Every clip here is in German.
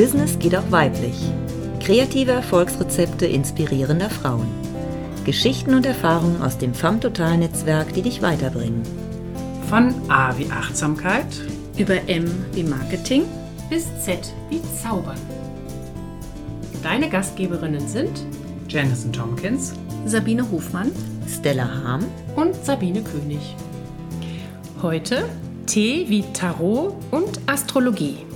Business geht auch weiblich. Kreative Erfolgsrezepte inspirierender Frauen. Geschichten und Erfahrungen aus dem FAM Total Netzwerk, die dich weiterbringen. Von A wie Achtsamkeit über M wie Marketing bis Z wie Zaubern. Deine Gastgeberinnen sind Janison Tompkins, Sabine Hofmann, Stella Harm und Sabine König. Heute T wie Tarot und Astrologie.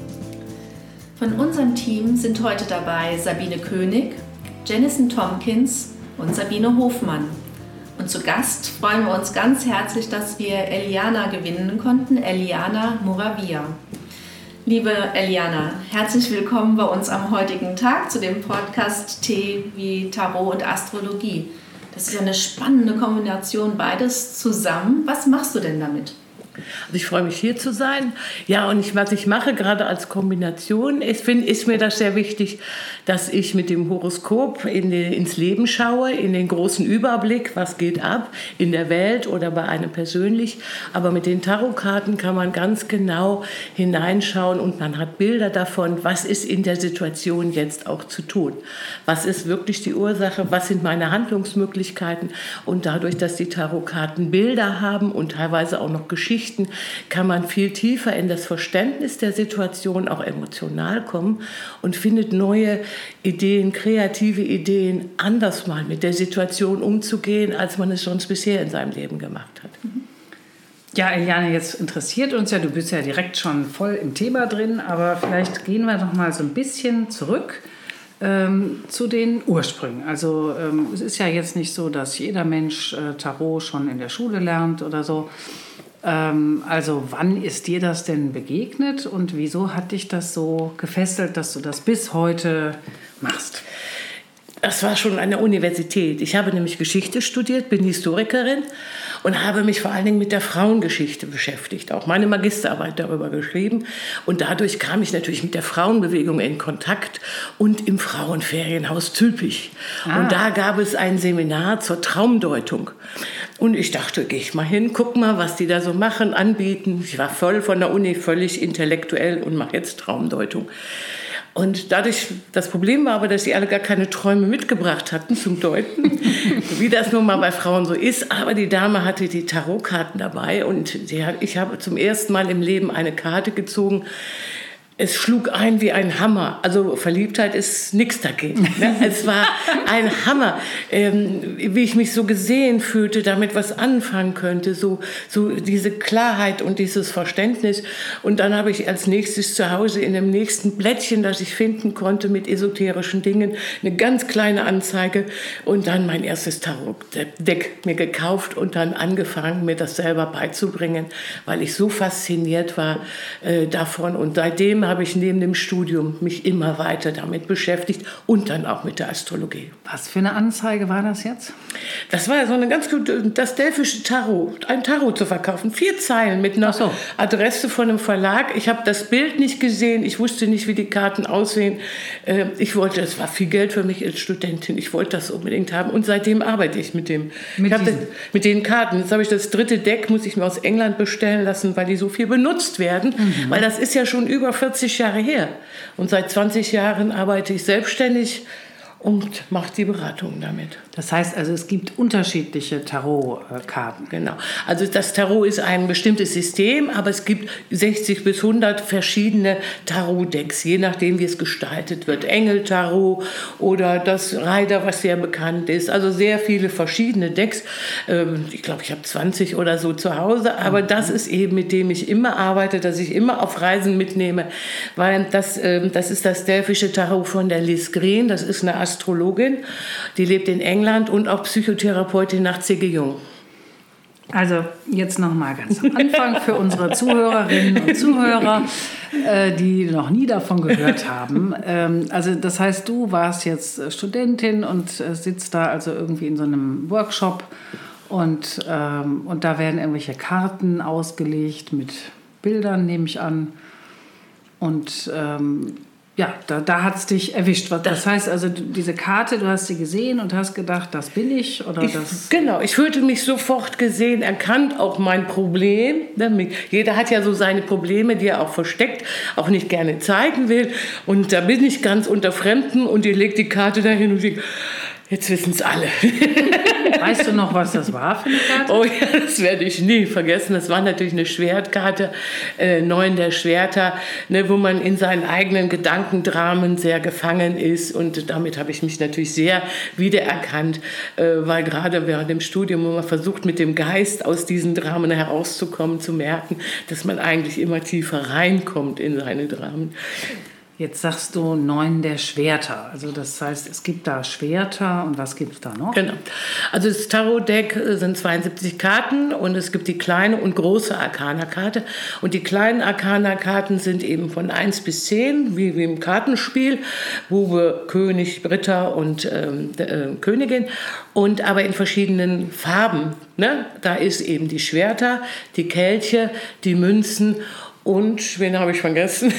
Von unserem Team sind heute dabei Sabine König, Janison Tompkins und Sabine Hofmann. Und zu Gast freuen wir uns ganz herzlich, dass wir Eliana gewinnen konnten, Eliana Moravia. Liebe Eliana, herzlich willkommen bei uns am heutigen Tag zu dem Podcast T wie Tarot und Astrologie. Das ist ja eine spannende Kombination, beides zusammen. Was machst du denn damit? Also ich freue mich hier zu sein. Ja, und ich, was ich mache, gerade als Kombination, ist, find, ist mir das sehr wichtig, dass ich mit dem Horoskop in den, ins Leben schaue, in den großen Überblick, was geht ab in der Welt oder bei einem persönlich. Aber mit den Tarotkarten kann man ganz genau hineinschauen und man hat Bilder davon, was ist in der Situation jetzt auch zu tun. Was ist wirklich die Ursache, was sind meine Handlungsmöglichkeiten. Und dadurch, dass die Tarotkarten Bilder haben und teilweise auch noch Geschichten, Geschichten kann man viel tiefer in das Verständnis der Situation auch emotional kommen und findet neue Ideen, kreative Ideen, anders mal mit der Situation umzugehen, als man es sonst bisher in seinem Leben gemacht hat. Ja, Eliane, jetzt interessiert uns ja, du bist ja direkt schon voll im Thema drin, aber vielleicht gehen wir noch mal so ein bisschen zurück ähm, zu den Ursprüngen. Also ähm, es ist ja jetzt nicht so, dass jeder Mensch äh, Tarot schon in der Schule lernt oder so. Ähm, also wann ist dir das denn begegnet und wieso hat dich das so gefesselt, dass du das bis heute machst? Das war schon an der Universität. Ich habe nämlich Geschichte studiert, bin Historikerin und habe mich vor allen Dingen mit der Frauengeschichte beschäftigt, auch meine Magisterarbeit darüber geschrieben. Und dadurch kam ich natürlich mit der Frauenbewegung in Kontakt und im Frauenferienhaus Zülpich. Ah. Und da gab es ein Seminar zur Traumdeutung. Und ich dachte, gehe ich mal hin, guck mal, was die da so machen, anbieten. Ich war voll von der Uni, völlig intellektuell und mache jetzt Traumdeutung. Und dadurch, das Problem war aber, dass sie alle gar keine Träume mitgebracht hatten zum Deuten, wie das nun mal bei Frauen so ist. Aber die Dame hatte die Tarotkarten dabei und hat, ich habe zum ersten Mal im Leben eine Karte gezogen, es schlug ein wie ein Hammer. Also Verliebtheit ist nichts dagegen. Ne? Es war ein Hammer, ähm, wie ich mich so gesehen fühlte, damit was anfangen könnte. So, so diese Klarheit und dieses Verständnis. Und dann habe ich als nächstes zu Hause in dem nächsten Blättchen, das ich finden konnte mit esoterischen Dingen, eine ganz kleine Anzeige und dann mein erstes Tarot-Deck mir gekauft und dann angefangen, mir das selber beizubringen, weil ich so fasziniert war äh, davon. Und seitdem habe ich neben dem Studium mich immer weiter damit beschäftigt und dann auch mit der Astrologie. Was für eine Anzeige war das jetzt? Das war so eine ganz gute, das Delphische Tarot, ein Tarot zu verkaufen. Vier Zeilen mit einer so. Adresse von einem Verlag. Ich habe das Bild nicht gesehen, ich wusste nicht, wie die Karten aussehen. Äh, ich wollte, es war viel Geld für mich als Studentin, ich wollte das unbedingt haben und seitdem arbeite ich mit dem. Mit, das, mit den Karten. Jetzt habe ich das dritte Deck, muss ich mir aus England bestellen lassen, weil die so viel benutzt werden. Mhm. Weil das ist ja schon über 40 40 Jahre her. Und seit 20 Jahren arbeite ich selbstständig und macht die Beratung damit. Das heißt also, es gibt unterschiedliche Tarotkarten. Genau. Also das Tarot ist ein bestimmtes System, aber es gibt 60 bis 100 verschiedene Tarot-Decks, je nachdem, wie es gestaltet wird. Engel-Tarot oder das Reiter, was sehr bekannt ist. Also sehr viele verschiedene Decks. Ähm, ich glaube, ich habe 20 oder so zu Hause, aber mhm. das ist eben, mit dem ich immer arbeite, dass ich immer auf Reisen mitnehme, weil das, ähm, das ist das Delphische Tarot von der Liz Green. Das ist eine Astrologin, die lebt in England und auch Psychotherapeutin nach C.G. Jung. Also jetzt noch mal ganz am Anfang für unsere Zuhörerinnen und Zuhörer, äh, die noch nie davon gehört haben. Ähm, also das heißt, du warst jetzt Studentin und äh, sitzt da also irgendwie in so einem Workshop und, ähm, und da werden irgendwelche Karten ausgelegt mit Bildern, nehme ich an. Und ähm, ja, da, da hat es dich erwischt. Was, das, das, heißt also, diese Karte, du hast sie gesehen und hast gedacht, das bin ich oder ich, das. Genau, ich fühlte mich sofort gesehen, erkannt auch mein Problem. Ne, jeder hat ja so seine Probleme, die er auch versteckt, auch nicht gerne zeigen will. Und da bin ich ganz unter Fremden und ihr legt die Karte dahin und ich Jetzt wissen es alle. Weißt du noch, was das war für eine Karte? Oh ja, das werde ich nie vergessen. Das war natürlich eine Schwertkarte, äh, Neun der Schwerter, ne, wo man in seinen eigenen Gedankendramen sehr gefangen ist. Und damit habe ich mich natürlich sehr wiedererkannt, äh, weil gerade während dem Studium, wo man versucht, mit dem Geist aus diesen Dramen herauszukommen, zu merken, dass man eigentlich immer tiefer reinkommt in seine Dramen. Jetzt sagst du neun der Schwerter. Also das heißt, es gibt da Schwerter und was gibt es da noch? Genau. Also das Tarot-Deck äh, sind 72 Karten und es gibt die kleine und große Arcana-Karte. Und die kleinen Arcana-Karten sind eben von 1 bis 10, wie, wie im Kartenspiel, Bube, König, Ritter und ähm, äh, Königin. Und aber in verschiedenen Farben. Ne? Da ist eben die Schwerter, die Kelche, die Münzen und wen habe ich vergessen?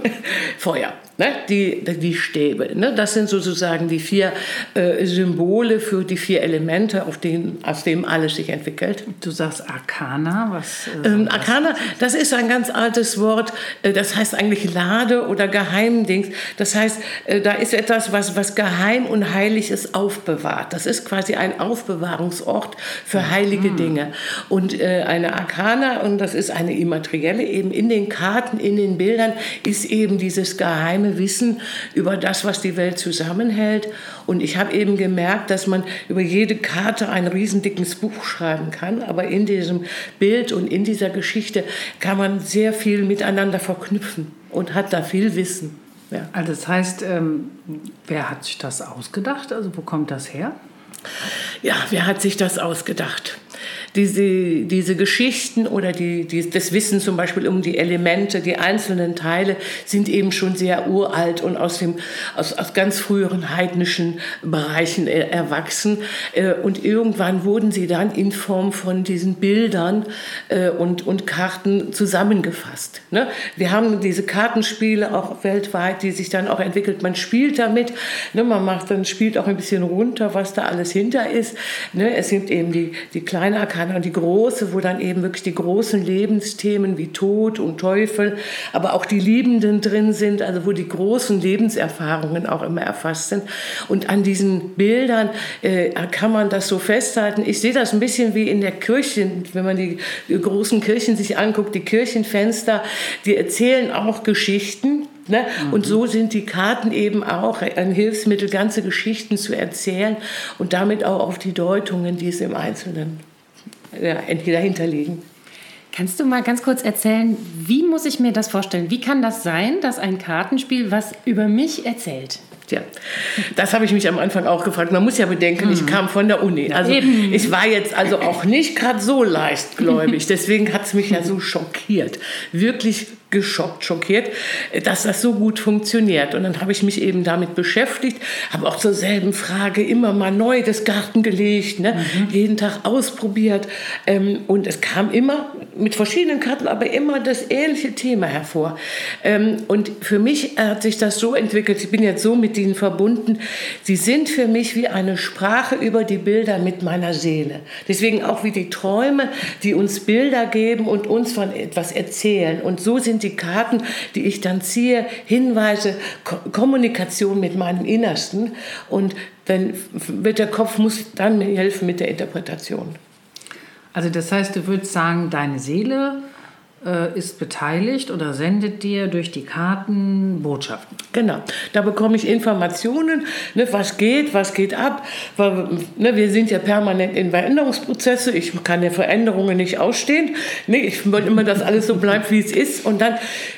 Feuer. Ne? Die, die Stäbe. Ne? Das sind sozusagen die vier äh, Symbole für die vier Elemente, auf denen, aus denen alles sich entwickelt. Du sagst Arcana. Was, äh, ähm, Arcana, das ist ein ganz altes Wort. Äh, das heißt eigentlich Lade oder Geheimdings. Das heißt, äh, da ist etwas, was, was geheim und heilig ist, aufbewahrt. Das ist quasi ein Aufbewahrungsort für heilige mhm. Dinge. Und äh, eine Arcana, und das ist eine immaterielle, eben in den Karten, in den Bildern, ist eben dieses geheime geheime Wissen über das, was die Welt zusammenhält. Und ich habe eben gemerkt, dass man über jede Karte ein riesendickes Buch schreiben kann, aber in diesem Bild und in dieser Geschichte kann man sehr viel miteinander verknüpfen und hat da viel Wissen. Ja. Also das heißt, ähm, wer hat sich das ausgedacht? Also wo kommt das her? Ja, wer hat sich das ausgedacht? Diese, diese Geschichten oder die, die, das Wissen zum Beispiel um die Elemente, die einzelnen Teile sind eben schon sehr uralt und aus, dem, aus, aus ganz früheren heidnischen Bereichen erwachsen. Äh, und irgendwann wurden sie dann in Form von diesen Bildern äh, und, und Karten zusammengefasst. Ne? Wir haben diese Kartenspiele auch weltweit, die sich dann auch entwickelt. Man spielt damit, ne? man macht dann spielt auch ein bisschen runter, was da alles hinter ist. Ne? Es sind eben die, die kleinen Arkana und die große, wo dann eben wirklich die großen Lebensthemen wie Tod und Teufel, aber auch die Liebenden drin sind, also wo die großen Lebenserfahrungen auch immer erfasst sind. Und an diesen Bildern äh, kann man das so festhalten. Ich sehe das ein bisschen wie in der Kirche, wenn man die großen Kirchen sich anguckt, die Kirchenfenster, die erzählen auch Geschichten. Ne? Mhm. Und so sind die Karten eben auch ein Hilfsmittel, ganze Geschichten zu erzählen und damit auch auf die Deutungen, die es im Einzelnen dahinter liegen. Kannst du mal ganz kurz erzählen, wie muss ich mir das vorstellen? Wie kann das sein, dass ein Kartenspiel was über mich erzählt? Tja, das habe ich mich am Anfang auch gefragt. Man muss ja bedenken, ich hm. kam von der Uni. Also ich war jetzt also auch nicht gerade so leichtgläubig. Deswegen hat es mich ja so schockiert. Wirklich geschockt, schockiert, dass das so gut funktioniert. Und dann habe ich mich eben damit beschäftigt, habe auch zur selben Frage immer mal neu das Garten gelegt, ne? Mhm. jeden Tag ausprobiert. Ähm, und es kam immer mit verschiedenen Karten, aber immer das ähnliche Thema hervor. Ähm, und für mich hat sich das so entwickelt, ich bin jetzt so mit ihnen verbunden, sie sind für mich wie eine Sprache über die Bilder mit meiner Seele. Deswegen auch wie die Träume, die uns Bilder geben und uns von etwas erzählen. Und so sind sind die Karten, die ich dann ziehe, Hinweise, Ko Kommunikation mit meinem Innersten. Und dann wird der Kopf muss dann mir helfen mit der Interpretation. Also das heißt, du würdest sagen, deine Seele ist beteiligt oder sendet dir durch die Karten Botschaften. Genau, da bekomme ich Informationen, ne, was geht, was geht ab. Weil, ne, wir sind ja permanent in Veränderungsprozesse. Ich kann ja Veränderungen nicht ausstehen. Ne, ich will immer, dass alles so bleibt, wie es ist. Und dann,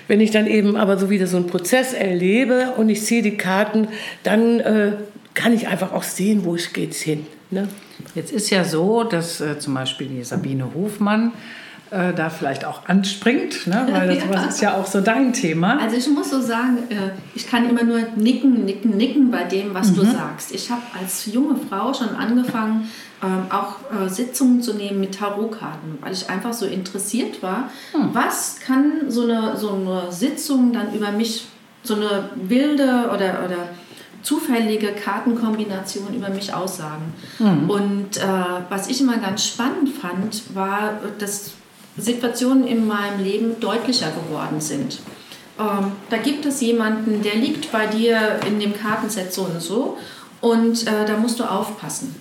wenn ich dann eben aber so wieder so einen Prozess erlebe und ich ziehe die Karten, dann äh, kann ich einfach auch sehen, wo es geht hin. Ne? Jetzt ist ja so, dass äh, zum Beispiel die Sabine Hofmann äh, da vielleicht auch anspringt, ne? weil das, ja. ist ja auch so dein Thema. Also ich muss so sagen, äh, ich kann immer nur nicken, nicken, nicken bei dem, was mhm. du sagst. Ich habe als junge Frau schon angefangen, ähm, auch äh, Sitzungen zu nehmen mit Tarotkarten, weil ich einfach so interessiert war, mhm. was kann so eine, so eine Sitzung dann über mich so eine wilde oder, oder zufällige Kartenkombination über mich aussagen. Mhm. Und äh, was ich immer ganz spannend fand, war, dass Situationen in meinem Leben deutlicher geworden sind. Ähm, da gibt es jemanden, der liegt bei dir in dem Kartenset so und so und äh, da musst du aufpassen.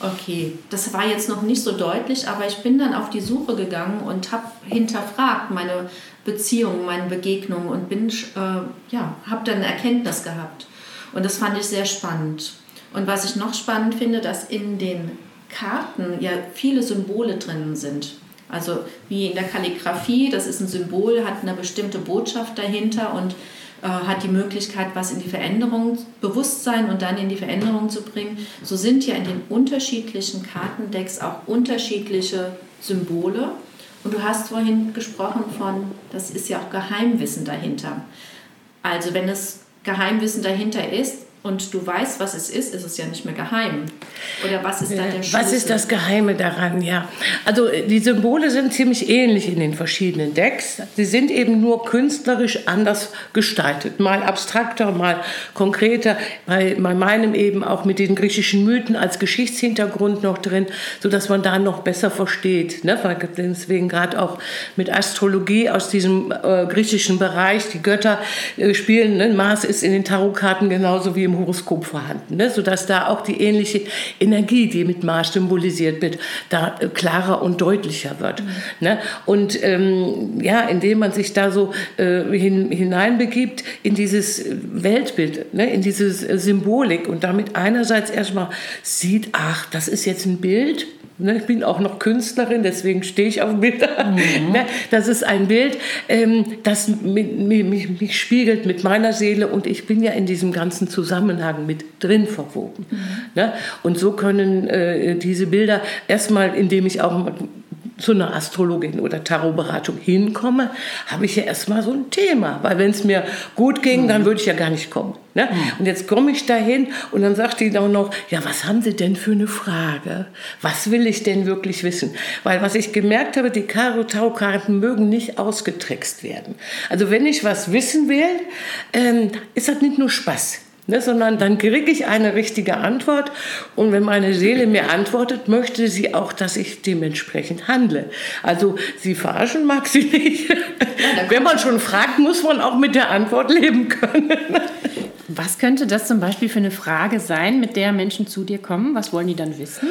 Okay, das war jetzt noch nicht so deutlich, aber ich bin dann auf die Suche gegangen und habe hinterfragt meine Beziehungen, meine Begegnungen und äh, ja, habe dann Erkenntnis gehabt. Und das fand ich sehr spannend. Und was ich noch spannend finde, dass in den Karten ja viele Symbole drin sind. Also wie in der Kalligrafie, das ist ein Symbol, hat eine bestimmte Botschaft dahinter und äh, hat die Möglichkeit, was in die Veränderung, Bewusstsein und dann in die Veränderung zu bringen. So sind ja in den unterschiedlichen Kartendecks auch unterschiedliche Symbole. Und du hast vorhin gesprochen von, das ist ja auch Geheimwissen dahinter. Also wenn es Geheimwissen dahinter ist, und du weißt, was es ist, ist es ja nicht mehr geheim. Oder was ist da der Schlüssel? Was ist das Geheime daran, ja? Also äh, die Symbole sind ziemlich ähnlich in den verschiedenen Decks. Sie sind eben nur künstlerisch anders gestaltet. Mal abstrakter, mal konkreter. Bei, bei meinem eben auch mit den griechischen Mythen als Geschichtshintergrund noch drin, sodass man da noch besser versteht. Ne? Deswegen gerade auch mit Astrologie aus diesem äh, griechischen Bereich, die Götter äh, spielen. Ne? Mars ist in den Tarotkarten genauso wie im Horoskop vorhanden, ne? sodass da auch die ähnliche Energie, die mit Mars symbolisiert wird, da äh, klarer und deutlicher wird. Mhm. Ne? Und ähm, ja, indem man sich da so äh, hin, hineinbegibt in dieses Weltbild, ne? in diese Symbolik und damit einerseits erstmal sieht, ach, das ist jetzt ein Bild, Ne, ich bin auch noch Künstlerin, deswegen stehe ich auf Bilder. Mhm. Ne, das ist ein Bild, ähm, das mich, mich, spiegelt mit meiner Seele und ich bin ja in diesem ganzen Zusammenhang mit drin verwoben. Mhm. Ne, und so können äh, diese Bilder erstmal, indem ich auch zu einer Astrologin oder Tarotberatung hinkomme, habe ich ja erstmal so ein Thema. Weil wenn es mir gut ging, mhm. dann würde ich ja gar nicht kommen. Ne? Mhm. Und jetzt komme ich dahin und dann sagt die dann noch, ja, was haben Sie denn für eine Frage? Was will ich denn wirklich wissen? Weil was ich gemerkt habe, die Tarotkarten mögen nicht ausgetrickst werden. Also wenn ich was wissen will, ähm, ist das nicht nur Spaß. Ne, sondern dann kriege ich eine richtige Antwort und wenn meine Seele mir antwortet, möchte sie auch, dass ich dementsprechend handle. Also sie verarschen mag sie nicht. Ja, wenn man schon fragt, muss man auch mit der Antwort leben können. Was könnte das zum Beispiel für eine Frage sein, mit der Menschen zu dir kommen? Was wollen die dann wissen?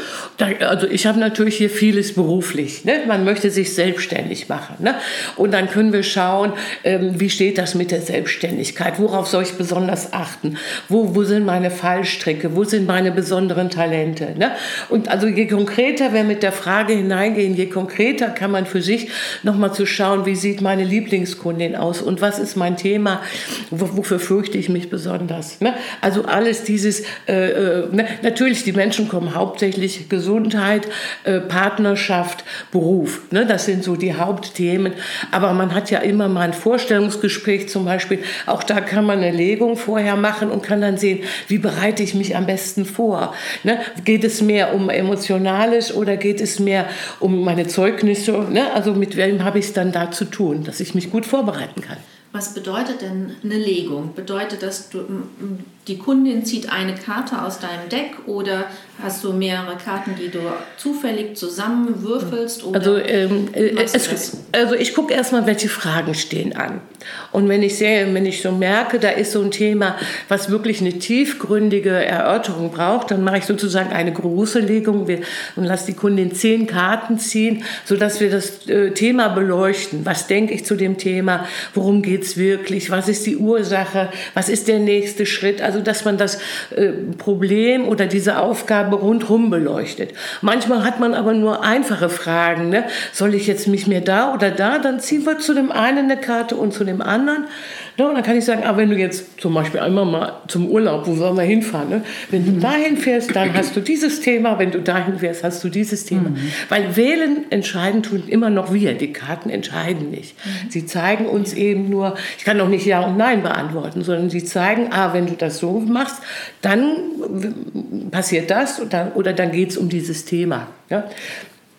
Also ich habe natürlich hier vieles beruflich. Ne? Man möchte sich selbstständig machen. Ne? Und dann können wir schauen, ähm, wie steht das mit der Selbstständigkeit? Worauf soll ich besonders achten? Wo, wo sind meine Fallstricke? Wo sind meine besonderen Talente? Ne? Und also je konkreter wir mit der Frage hineingehen, je konkreter kann man für sich nochmal zu schauen, wie sieht meine Lieblingskundin aus und was ist mein Thema? Wofür fürchte ich mich besonders? Anders. Ne? Also alles dieses, äh, äh, ne? natürlich die Menschen kommen hauptsächlich Gesundheit, äh, Partnerschaft, Beruf. Ne? Das sind so die Hauptthemen. Aber man hat ja immer mal ein Vorstellungsgespräch zum Beispiel. Auch da kann man eine Legung vorher machen und kann dann sehen, wie bereite ich mich am besten vor. Ne? Geht es mehr um Emotionales oder geht es mehr um meine Zeugnisse? Ne? Also mit wem habe ich es dann da zu tun, dass ich mich gut vorbereiten kann. Was bedeutet denn eine Legung? Bedeutet das, du, die Kundin zieht eine Karte aus deinem Deck oder hast du mehrere Karten, die du zufällig zusammenwürfelst? also, ähm, äh, es, also ich gucke erstmal, welche Fragen stehen an. Und wenn ich sehe, wenn ich so merke, da ist so ein Thema, was wirklich eine tiefgründige Erörterung braucht, dann mache ich sozusagen eine große Legung und lasse die Kundin zehn Karten ziehen, sodass wir das äh, Thema beleuchten. Was denke ich zu dem Thema? Worum geht es wirklich? Was ist die Ursache? Was ist der nächste Schritt? Also, dass man das äh, Problem oder diese Aufgabe rundherum beleuchtet. Manchmal hat man aber nur einfache Fragen. Ne? Soll ich jetzt mich mehr da oder da? Dann ziehen wir zu dem einen eine Karte und zu dem anderen. Ne? Und dann kann ich sagen, ah, wenn du jetzt zum Beispiel einmal mal zum Urlaub, wo sollen wir hinfahren? Ne? Wenn du dahin fährst, dann hast du dieses Thema. Wenn du dahin fährst, hast du dieses Thema. Mhm. Weil wählen entscheiden tun immer noch wir. Die Karten entscheiden nicht. Mhm. Sie zeigen uns eben nur, ich kann auch nicht Ja und Nein beantworten, sondern sie zeigen, ah, wenn du das so machst, dann passiert das oder dann geht es um dieses Thema. Ja?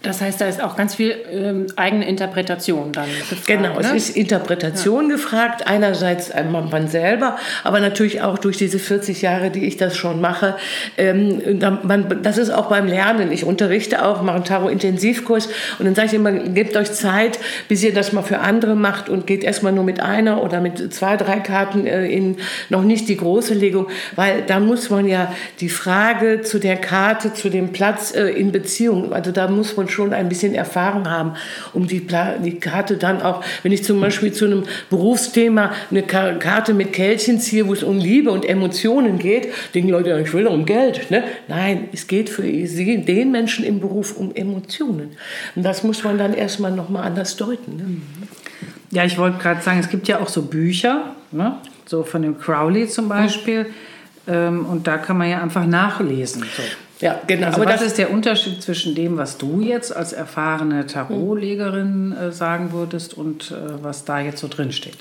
Das heißt, da ist auch ganz viel ähm, eigene Interpretation dann gefragt. Genau, ne? es ist Interpretation ja. gefragt. Einerseits man selber, aber natürlich auch durch diese 40 Jahre, die ich das schon mache. Ähm, man, das ist auch beim Lernen. Ich unterrichte auch, mache einen Tarot-Intensivkurs und dann sage ich immer, gebt euch Zeit, bis ihr das mal für andere macht und geht erstmal nur mit einer oder mit zwei, drei Karten äh, in noch nicht die große Legung, weil da muss man ja die Frage zu der Karte, zu dem Platz äh, in Beziehung, also da muss man schon ein bisschen Erfahrung haben, um die, die Karte dann auch, wenn ich zum Beispiel zu einem Berufsthema eine Karte mit Kältchen ziehe, wo es um Liebe und Emotionen geht, denken Leute, ich will um Geld. Ne? Nein, es geht für sie, den Menschen im Beruf um Emotionen. Und das muss man dann erstmal nochmal anders deuten. Ne? Ja, ich wollte gerade sagen, es gibt ja auch so Bücher, ne? so von dem Crowley zum Beispiel. Mhm. und da kann man ja einfach nachlesen. So. Ja, genau. Also Aber was ist der Unterschied zwischen dem, was du jetzt als erfahrene Tarotlegerin äh, sagen würdest und äh, was da jetzt so drin steht?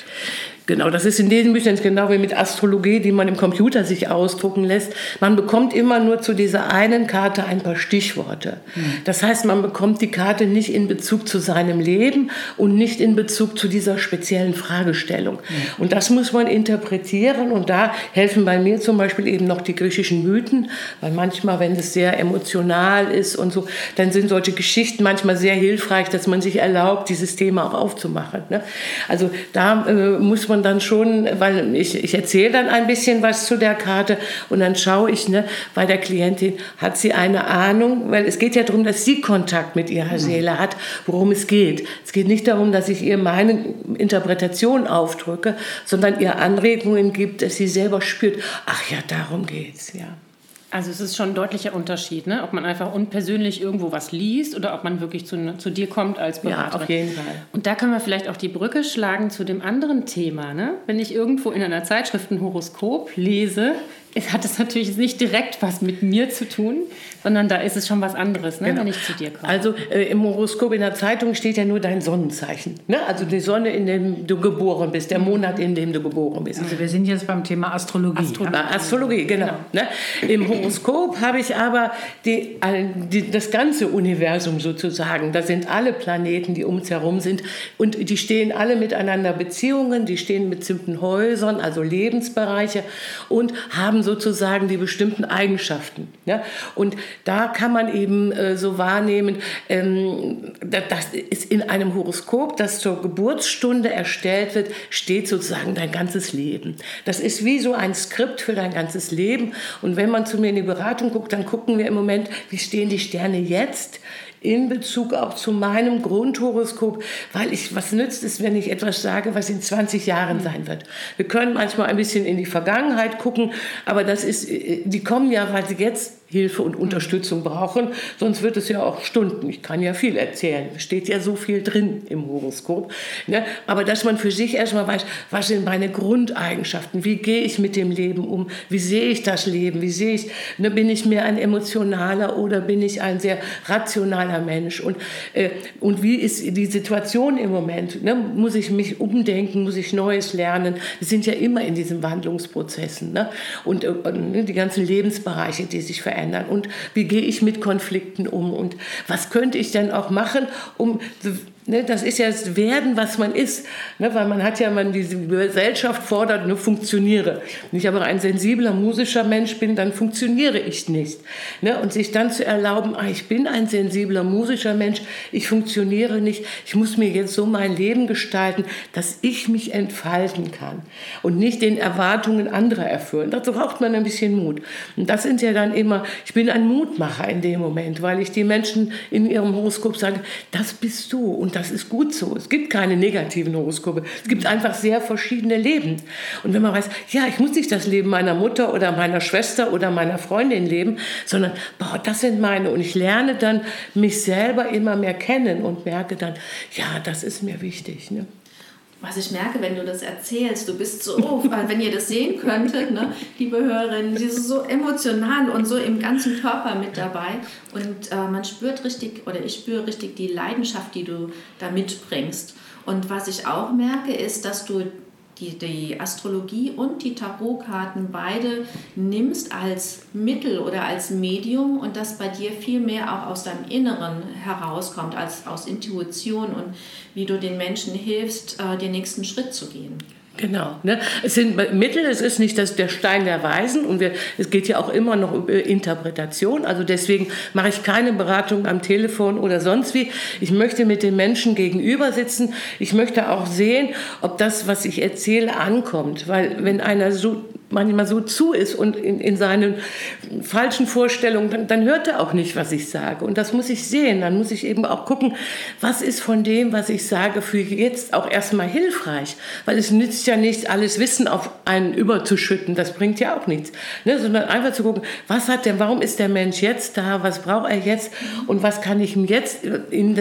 Genau, das ist in diesen Büchern genau wie mit Astrologie, die man im Computer sich ausdrucken lässt. Man bekommt immer nur zu dieser einen Karte ein paar Stichworte. Mhm. Das heißt, man bekommt die Karte nicht in Bezug zu seinem Leben und nicht in Bezug zu dieser speziellen Fragestellung. Mhm. Und das muss man interpretieren und da helfen bei mir zum Beispiel eben noch die griechischen Mythen, weil manchmal, wenn es sehr emotional ist und so, dann sind solche Geschichten manchmal sehr hilfreich, dass man sich erlaubt, dieses Thema auch aufzumachen. Ne? Also da äh, muss man man dann schon, weil ich, ich erzähle dann ein bisschen was zu der Karte und dann schaue ich ne, bei der Klientin, hat sie eine Ahnung, weil es geht ja darum, dass sie Kontakt mit ihrer mhm. Seele hat, worum es geht. Es geht nicht darum, dass ich ihr meine Interpretation aufdrücke, sondern ihr Anregungen gibt, dass sie selber spürt, ach ja, darum geht's, ja. Also es ist schon ein deutlicher Unterschied, ne? ob man einfach unpersönlich irgendwo was liest oder ob man wirklich zu, zu dir kommt als Berater. Ja, auf jeden Fall. Und da können wir vielleicht auch die Brücke schlagen zu dem anderen Thema. Ne? Wenn ich irgendwo in einer Zeitschrift ein Horoskop lese, hat es natürlich nicht direkt was mit mir zu tun, sondern da ist es schon was anderes, ne, genau. wenn ich zu dir komme. Also äh, im Horoskop in der Zeitung steht ja nur dein Sonnenzeichen. Ne? Also die Sonne, in dem du geboren bist, der Monat, in dem du geboren bist. Also wir sind jetzt beim Thema Astrologie. Astro ja? Astrologie, genau. genau. Ne? Im Horoskop habe ich aber die, die, das ganze Universum sozusagen. Da sind alle Planeten, die um uns herum sind. Und die stehen alle miteinander Beziehungen, die stehen mit bestimmten Häusern, also Lebensbereiche und haben sozusagen die bestimmten Eigenschaften. Ja? Und da kann man eben äh, so wahrnehmen, ähm, das ist in einem Horoskop, das zur Geburtsstunde erstellt wird, steht sozusagen dein ganzes Leben. Das ist wie so ein Skript für dein ganzes Leben. Und wenn man zu mir in die Beratung guckt, dann gucken wir im Moment, wie stehen die Sterne jetzt in Bezug auch zu meinem Grundhoroskop, weil ich, was nützt es, wenn ich etwas sage, was in 20 Jahren sein wird. Wir können manchmal ein bisschen in die Vergangenheit gucken, aber das ist, äh, die kommen ja, weil sie jetzt Hilfe und Unterstützung brauchen, sonst wird es ja auch Stunden. Ich kann ja viel erzählen, steht ja so viel drin im Horoskop. Ne? Aber dass man für sich erstmal weiß, was sind meine Grundeigenschaften, wie gehe ich mit dem Leben um, wie sehe ich das Leben, wie sehe ich, ne, bin ich mehr ein emotionaler oder bin ich ein sehr rationaler Mensch und, äh, und wie ist die Situation im Moment, ne? muss ich mich umdenken, muss ich Neues lernen, wir sind ja immer in diesen Wandlungsprozessen ne? und, äh, und ne, die ganzen Lebensbereiche, die sich verändern verändern? Und wie gehe ich mit Konflikten um? Und was könnte ich denn auch machen, um Ne, das ist ja das Werden, was man ist. Ne, weil man hat ja, man diese Gesellschaft fordert, nur funktioniere. Wenn ich aber ein sensibler, musischer Mensch bin, dann funktioniere ich nicht. Ne, und sich dann zu erlauben, ah, ich bin ein sensibler, musischer Mensch, ich funktioniere nicht, ich muss mir jetzt so mein Leben gestalten, dass ich mich entfalten kann und nicht den Erwartungen anderer erfüllen. Dazu braucht man ein bisschen Mut. Und das sind ja dann immer, ich bin ein Mutmacher in dem Moment, weil ich die Menschen in ihrem Horoskop sage, das bist du und das ist gut so. Es gibt keine negativen Horoskope. Es gibt einfach sehr verschiedene Leben. Und wenn man weiß, ja, ich muss nicht das Leben meiner Mutter oder meiner Schwester oder meiner Freundin leben, sondern, boah, das sind meine. Und ich lerne dann mich selber immer mehr kennen und merke dann, ja, das ist mir wichtig. Ne? Was ich merke, wenn du das erzählst, du bist so, oh, wenn ihr das sehen könntet, ne, liebe Hörerinnen, die ist so emotional und so im ganzen Körper mit dabei. Und äh, man spürt richtig, oder ich spüre richtig die Leidenschaft, die du da mitbringst. Und was ich auch merke, ist, dass du die, die Astrologie und die Tarotkarten beide nimmst als Mittel oder als Medium und das bei dir viel mehr auch aus deinem Inneren herauskommt als aus Intuition und wie du den Menschen hilfst, äh, den nächsten Schritt zu gehen. Genau. Ne? Es sind Mittel, es ist nicht das, der Stein der Weisen und wir, es geht ja auch immer noch um Interpretation. Also deswegen mache ich keine Beratung am Telefon oder sonst wie. Ich möchte mit den Menschen gegenüber sitzen. Ich möchte auch sehen, ob das, was ich erzähle, ankommt. Weil wenn einer so manchmal so zu ist und in, in seinen falschen Vorstellungen, dann, dann hört er auch nicht, was ich sage. Und das muss ich sehen. Dann muss ich eben auch gucken, was ist von dem, was ich sage, für jetzt auch erstmal hilfreich. Weil es nützt ja nicht, alles Wissen auf einen überzuschütten. Das bringt ja auch nichts. Ne? Sondern einfach zu gucken, was hat der, warum ist der Mensch jetzt da? Was braucht er jetzt? Und was kann ich ihm jetzt,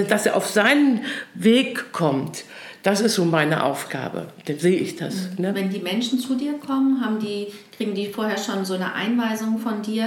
dass er auf seinen Weg kommt. Das ist so meine Aufgabe. Dann sehe ich das. Ne? Wenn die Menschen zu dir kommen, haben die, kriegen die vorher schon so eine Einweisung von dir,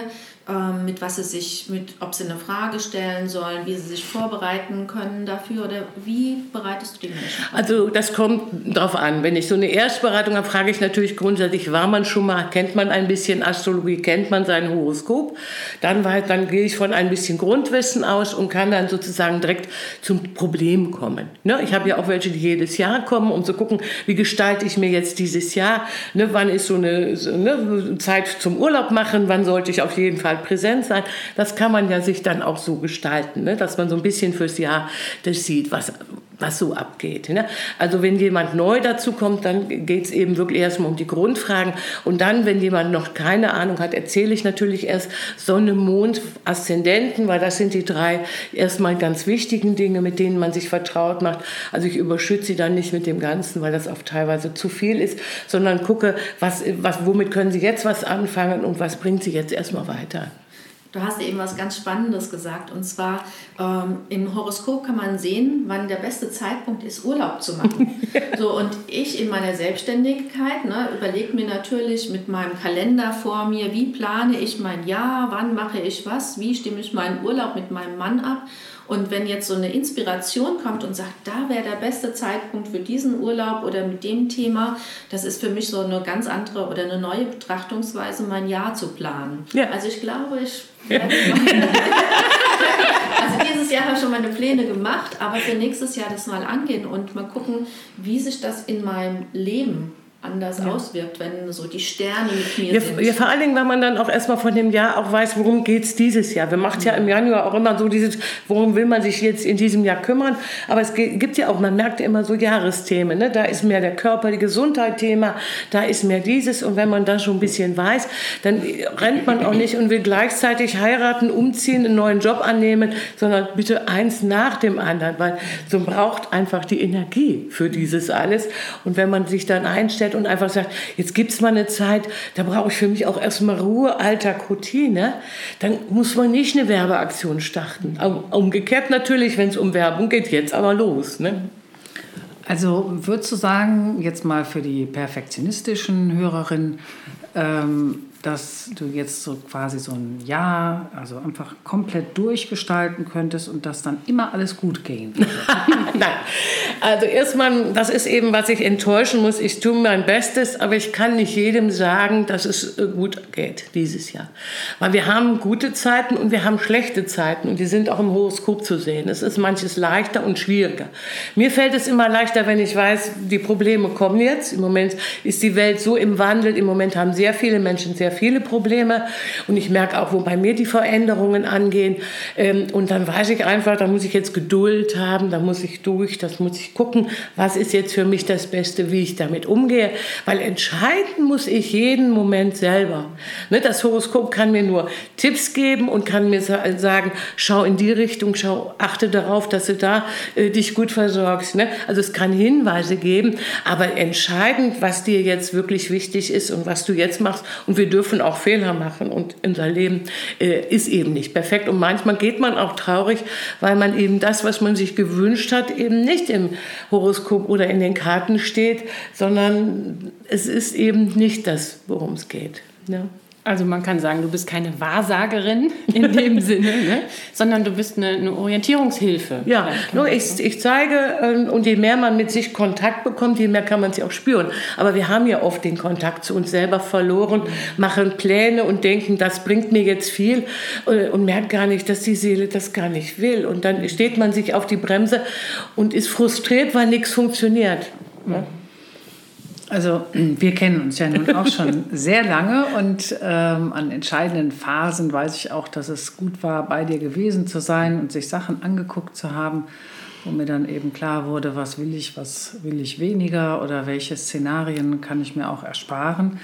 mit was sie sich, mit, ob sie eine Frage stellen sollen, wie sie sich vorbereiten können dafür oder wie bereitest du die Menschen? Also das kommt darauf an. Wenn ich so eine Erstberatung habe, frage ich natürlich grundsätzlich, war man schon mal, kennt man ein bisschen Astrologie, kennt man sein Horoskop? Dann, dann gehe ich von ein bisschen Grundwissen aus und kann dann sozusagen direkt zum Problem kommen. Ne? Ich habe ja auch welche, die jedes Jahr kommen, um zu gucken, wie gestalte ich mir jetzt dieses Jahr? Ne? Wann ist so eine, so eine Zeit zum Urlaub machen? Wann sollte ich auf jeden Fall präsent sein. Das kann man ja sich dann auch so gestalten, ne? dass man so ein bisschen fürs Jahr das sieht, was, was so abgeht. Ne? Also wenn jemand neu dazu kommt, dann geht es eben wirklich erstmal um die Grundfragen. Und dann, wenn jemand noch keine Ahnung hat, erzähle ich natürlich erst Sonne, Mond, Aszendenten, weil das sind die drei erstmal ganz wichtigen Dinge, mit denen man sich vertraut macht. Also ich überschütze sie dann nicht mit dem Ganzen, weil das oft teilweise zu viel ist, sondern gucke, was, was, womit können sie jetzt was anfangen und was bringt sie jetzt erstmal weiter. Du hast eben was ganz Spannendes gesagt und zwar ähm, im Horoskop kann man sehen, wann der beste Zeitpunkt ist, Urlaub zu machen. so und ich in meiner Selbstständigkeit ne, überlege mir natürlich mit meinem Kalender vor mir, wie plane ich mein Jahr, wann mache ich was, wie stimme ich meinen Urlaub mit meinem Mann ab und wenn jetzt so eine Inspiration kommt und sagt, da wäre der beste Zeitpunkt für diesen Urlaub oder mit dem Thema, das ist für mich so eine ganz andere oder eine neue Betrachtungsweise, mein Jahr zu planen. Ja. Also ich glaube, ich werde Also dieses Jahr habe ich schon meine Pläne gemacht, aber für nächstes Jahr das mal angehen und mal gucken, wie sich das in meinem Leben anders ja. auswirkt, wenn so die Sterne mit mir ja, sind. Ja, vor allen Dingen, weil man dann auch erstmal von dem Jahr auch weiß, worum geht es dieses Jahr. Wir machen ja im Januar auch immer so dieses, worum will man sich jetzt in diesem Jahr kümmern. Aber es gibt ja auch, man merkt ja immer so Jahresthemen. Ne? Da ist mehr der Körper, die Gesundheit Thema, da ist mehr dieses. Und wenn man das schon ein bisschen weiß, dann rennt man auch nicht und will gleichzeitig heiraten, umziehen, einen neuen Job annehmen, sondern bitte eins nach dem anderen. Weil so braucht einfach die Energie für dieses alles. Und wenn man sich dann einstellt, hinstellt und einfach sagt, jetzt gibt es mal eine Zeit, da brauche ich für mich auch erstmal Ruhe, alter Routine, dann muss man nicht eine Werbeaktion starten. Umgekehrt natürlich, wenn es um Werbung geht, jetzt aber los. Ne? Also würdest du sagen, jetzt mal für die perfektionistischen Hörerinnen, ähm, dass du jetzt so quasi so ein Jahr, also einfach komplett durchgestalten könntest und dass dann immer alles gut gehen würde? Nein. Also erstmal, das ist eben, was ich enttäuschen muss. Ich tue mein Bestes, aber ich kann nicht jedem sagen, dass es äh, gut geht dieses Jahr. Weil wir haben gute Zeiten und wir haben schlechte Zeiten und die sind auch im Horoskop zu sehen. Es ist manches leichter und schwieriger. Mir fällt es immer leichter, wenn ich weiß, die Probleme kommen jetzt. Im Moment ist die Welt so im Wandel. Im Moment haben sehr viele Menschen sehr sehr viele Probleme und ich merke auch, wo bei mir die Veränderungen angehen. Ähm, und dann weiß ich einfach, da muss ich jetzt Geduld haben, da muss ich durch, das muss ich gucken, was ist jetzt für mich das Beste, wie ich damit umgehe. Weil entscheiden muss ich jeden Moment selber. Ne, das Horoskop kann mir nur Tipps geben und kann mir sagen, schau in die Richtung, schau, achte darauf, dass du da äh, dich gut versorgst. Ne? Also es kann Hinweise geben, aber entscheidend, was dir jetzt wirklich wichtig ist und was du jetzt machst. Und wir dürfen dürfen auch Fehler machen und unser Leben äh, ist eben nicht perfekt. Und manchmal geht man auch traurig, weil man eben das, was man sich gewünscht hat, eben nicht im Horoskop oder in den Karten steht, sondern es ist eben nicht das, worum es geht. Ja. Also man kann sagen, du bist keine Wahrsagerin in dem Sinne, ne? sondern du bist eine, eine Orientierungshilfe. Ja, nur ich, ich zeige ähm, und je mehr man mit sich Kontakt bekommt, je mehr kann man sie auch spüren. Aber wir haben ja oft den Kontakt zu uns selber verloren, machen Pläne und denken, das bringt mir jetzt viel äh, und merken gar nicht, dass die Seele das gar nicht will. Und dann steht man sich auf die Bremse und ist frustriert, weil nichts funktioniert. Ja? Also wir kennen uns ja nun auch schon sehr lange und ähm, an entscheidenden Phasen weiß ich auch, dass es gut war, bei dir gewesen zu sein und sich Sachen angeguckt zu haben, wo mir dann eben klar wurde, was will ich, was will ich weniger oder welche Szenarien kann ich mir auch ersparen.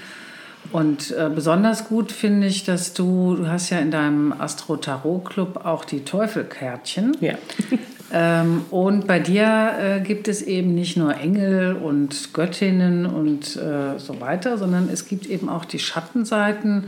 Und äh, besonders gut finde ich, dass du, du hast ja in deinem Astro-Tarot-Club auch die Teufelkärtchen. Ja. Ähm, und bei dir äh, gibt es eben nicht nur Engel und Göttinnen und äh, so weiter, sondern es gibt eben auch die Schattenseiten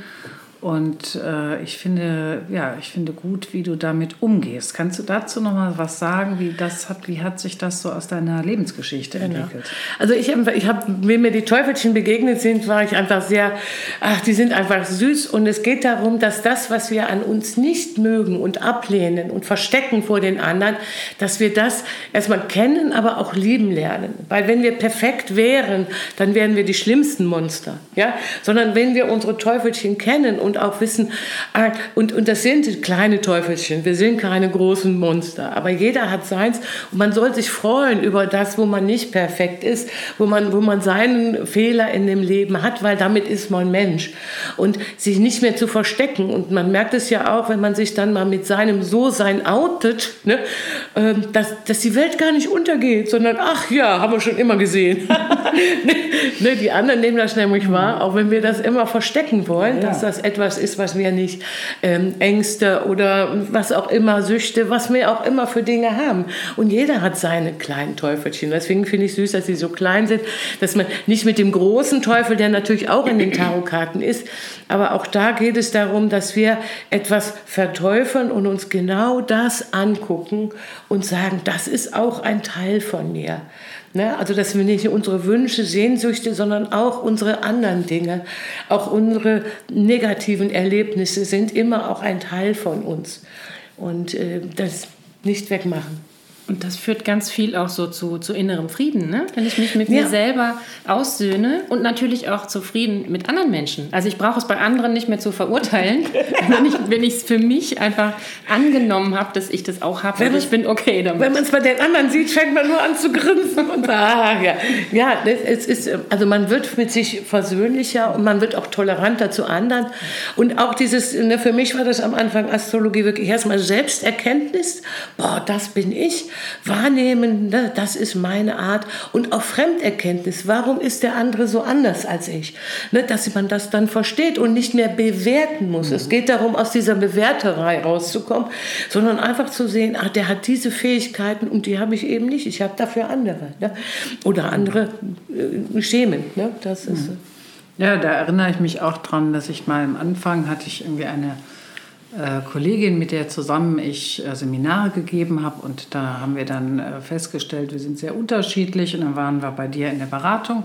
und äh, ich finde, ja, ich finde gut, wie du damit umgehst. Kannst du dazu noch mal was sagen? Wie das hat, wie hat sich das so aus deiner Lebensgeschichte genau. entwickelt? Also ich habe, ich habe, wenn mir die Teufelchen begegnet sind, war ich einfach sehr, ach, die sind einfach süß. Und es geht darum, dass das, was wir an uns nicht mögen und ablehnen und verstecken vor den anderen, dass wir das erstmal kennen, aber auch lieben lernen. Weil wenn wir perfekt wären, dann wären wir die schlimmsten Monster, ja. Sondern wenn wir unsere Teufelchen kennen und auch wissen, ah, und, und das sind kleine Teufelchen, wir sind keine großen Monster, aber jeder hat seins. Und man soll sich freuen über das, wo man nicht perfekt ist, wo man, wo man seinen Fehler in dem Leben hat, weil damit ist man Mensch. Und sich nicht mehr zu verstecken. Und man merkt es ja auch, wenn man sich dann mal mit seinem So-Sein outet, ne, ähm, dass, dass die Welt gar nicht untergeht, sondern ach ja, haben wir schon immer gesehen. ne, die anderen nehmen das nämlich wahr, auch wenn wir das immer verstecken wollen, ja. dass das etwas etwas ist, was wir nicht ähm, Ängste oder was auch immer, Süchte, was wir auch immer für Dinge haben. Und jeder hat seine kleinen Teufelchen. Deswegen finde ich süß, dass sie so klein sind, dass man nicht mit dem großen Teufel, der natürlich auch in den Tarotkarten ist, aber auch da geht es darum, dass wir etwas verteufeln und uns genau das angucken und sagen, das ist auch ein Teil von mir. Ne? Also, dass wir nicht unsere Wünsche, Sehnsüchte, sondern auch unsere anderen Dinge, auch unsere negativen Erlebnisse sind immer auch ein Teil von uns. Und äh, das nicht wegmachen. Und das führt ganz viel auch so zu, zu innerem Frieden, ne? wenn ich mich mit ja. mir selber aussöhne und natürlich auch zu Frieden mit anderen Menschen. Also ich brauche es bei anderen nicht mehr zu verurteilen, wenn ich es für mich einfach angenommen habe, dass ich das auch habe und ich bin okay damit. Wenn man es bei den anderen sieht, fängt man nur an zu grinsen und ah, ja, ja es ist, also man wird mit sich versöhnlicher und man wird auch toleranter zu anderen und auch dieses, ne, für mich war das am Anfang Astrologie wirklich erstmal Selbsterkenntnis, boah, das bin ich Wahrnehmen, ne, das ist meine Art. Und auch Fremderkenntnis, warum ist der andere so anders als ich? Ne, dass man das dann versteht und nicht mehr bewerten muss. Mhm. Es geht darum, aus dieser Bewerterei rauszukommen, sondern einfach zu sehen, ach, der hat diese Fähigkeiten und die habe ich eben nicht. Ich habe dafür andere. Ne? Oder andere äh, Schemen. Ne? Das ist, mhm. Ja, da erinnere ich mich auch dran, dass ich mal am Anfang hatte ich irgendwie eine Kollegin, mit der zusammen ich äh, Seminare gegeben habe. Und da haben wir dann äh, festgestellt, wir sind sehr unterschiedlich. Und dann waren wir bei dir in der Beratung.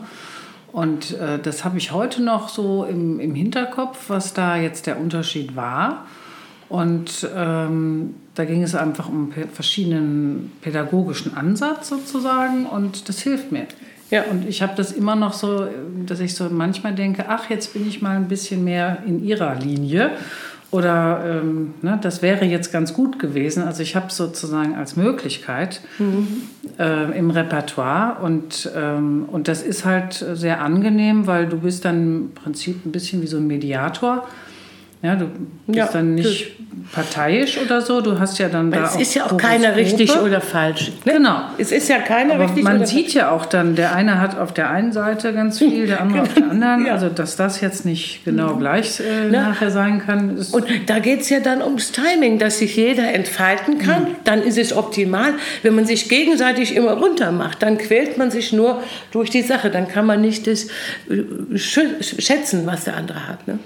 Und äh, das habe ich heute noch so im, im Hinterkopf, was da jetzt der Unterschied war. Und ähm, da ging es einfach um verschiedenen pädagogischen Ansatz sozusagen. Und das hilft mir. Ja, und ich habe das immer noch so, dass ich so manchmal denke, ach, jetzt bin ich mal ein bisschen mehr in ihrer Linie oder ähm, ne, das wäre jetzt ganz gut gewesen. Also ich habe sozusagen als Möglichkeit mhm. äh, im Repertoire und, ähm, und das ist halt sehr angenehm, weil du bist dann im Prinzip ein bisschen wie so ein Mediator. Ja, du bist ja, dann nicht parteiisch oder so. Du hast ja dann da es ist ja auch keiner richtig oder falsch. Ne? Genau. Es ist ja keiner richtig man oder sieht falsch. ja auch dann, der eine hat auf der einen Seite ganz viel, der andere auf der anderen. Ja. Also dass das jetzt nicht genau mhm. gleich äh, ne? nachher sein kann. Und da geht es ja dann ums Timing, dass sich jeder entfalten kann. Mhm. Dann ist es optimal. Wenn man sich gegenseitig immer runter macht, dann quält man sich nur durch die Sache. Dann kann man nicht das äh, schätzen, was der andere hat. Ne?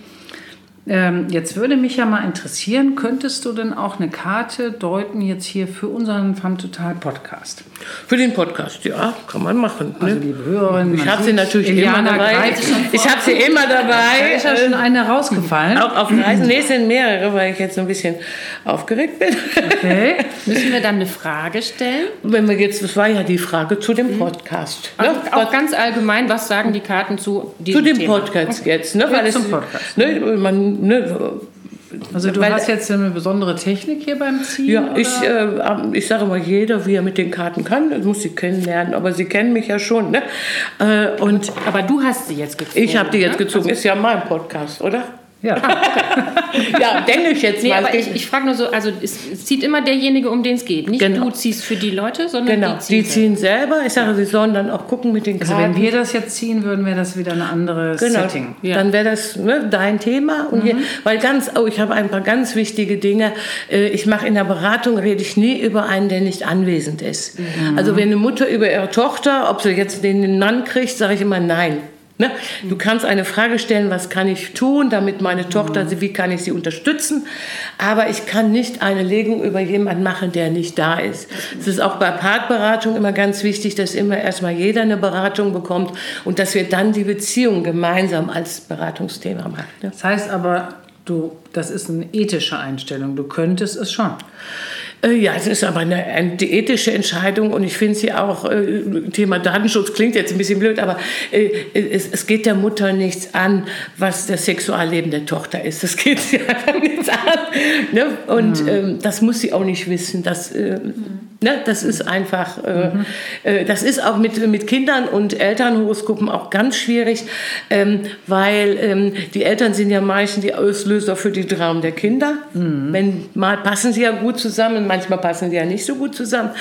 Ähm, jetzt würde mich ja mal interessieren, könntest du denn auch eine Karte deuten jetzt hier für unseren Femme Total Podcast? Für den Podcast, ja, kann man machen. Also ne? liebe Hörerinnen, Ich habe sie natürlich Eliana immer dabei. Ich habe sie immer Da dabei. ist ja schon eine rausgefallen. Auch auf Reisen, nee, es sind mehrere, weil ich jetzt so ein bisschen aufgeregt bin. Okay. Müssen wir dann eine Frage stellen? Wenn wir jetzt, das war ja die Frage zu dem Podcast. Ne? Also auch ganz allgemein, was sagen die Karten zu zu diesem dem Thema? Podcast jetzt, ne? Ja, Weil zum es, Podcast. Ne, man, ne, Also du Weil- hast jetzt eine besondere Technik hier beim Ziehen? ja, ich, oder? äh, ich sage mal, jeder, wie er mit den Karten kann, muss sie kennenlernen, aber sie kennen mich ja schon. Ne? Äh, und Aber du hast sie jetzt gezogen. ich habe die jetzt ne? gezogen, ist ja mein Podcast, oder? ja. Ja, denke ich jetzt Nee, mal. aber ich, ich frage nur so, also es, es zieht immer derjenige, um den es geht. Nicht Genau. du ziehst für die Leute, sondern genau, die ziehen. die ziehen selber. Ich sage, sie sollen dann auch gucken mit den Also Karten. wenn wir das jetzt ziehen würden, wäre das wieder ein anderes Genau. Setting. Ja. Dann wäre das ne, dein Thema. Und hier, weil ganz, oh, ich habe ein paar ganz wichtige Dinge. Äh, Ich mache in der Beratung, rede ich nie über einen, der nicht anwesend ist. Also wenn eine Mutter über ihre Tochter, ob sie jetzt den Mann kriegt, sage ich immer nein. Ne? Du kannst eine Frage stellen, was kann ich tun, damit meine Tochter, wie kann ich sie unterstützen? Aber ich kann nicht eine Legung über jemanden machen, der nicht da ist. Es ist auch bei Partberatung immer ganz wichtig, dass immer erstmal jeder eine Beratung bekommt und dass wir dann die Beziehung gemeinsam als Beratungsthema machen. Ne? Das heißt aber, du, das ist eine ethische Einstellung. Du könntest es schon. Äh, Ja, es ist aber eine, eine ethische Entscheidung und ich finde sie auch, äh, Thema Datenschutz klingt jetzt ein bisschen blöd, aber äh, es, es geht der Mutter nichts an, was das Sexualleben der Tochter ist. Das geht sie einfach nichts an. Ne? Und ähm, das muss sie auch nicht wissen. Das, äh, ne? das ist einfach, äh, äh, das ist auch mit, mit Kindern und Elternhoroskopen auch ganz schwierig, ähm, weil ähm, die Eltern sind ja meistens die Auslöser für die Traum der Kinder. Wenn, mal passen sie ja gut zusammen, manchmal passen sie ja nicht so gut zusammen.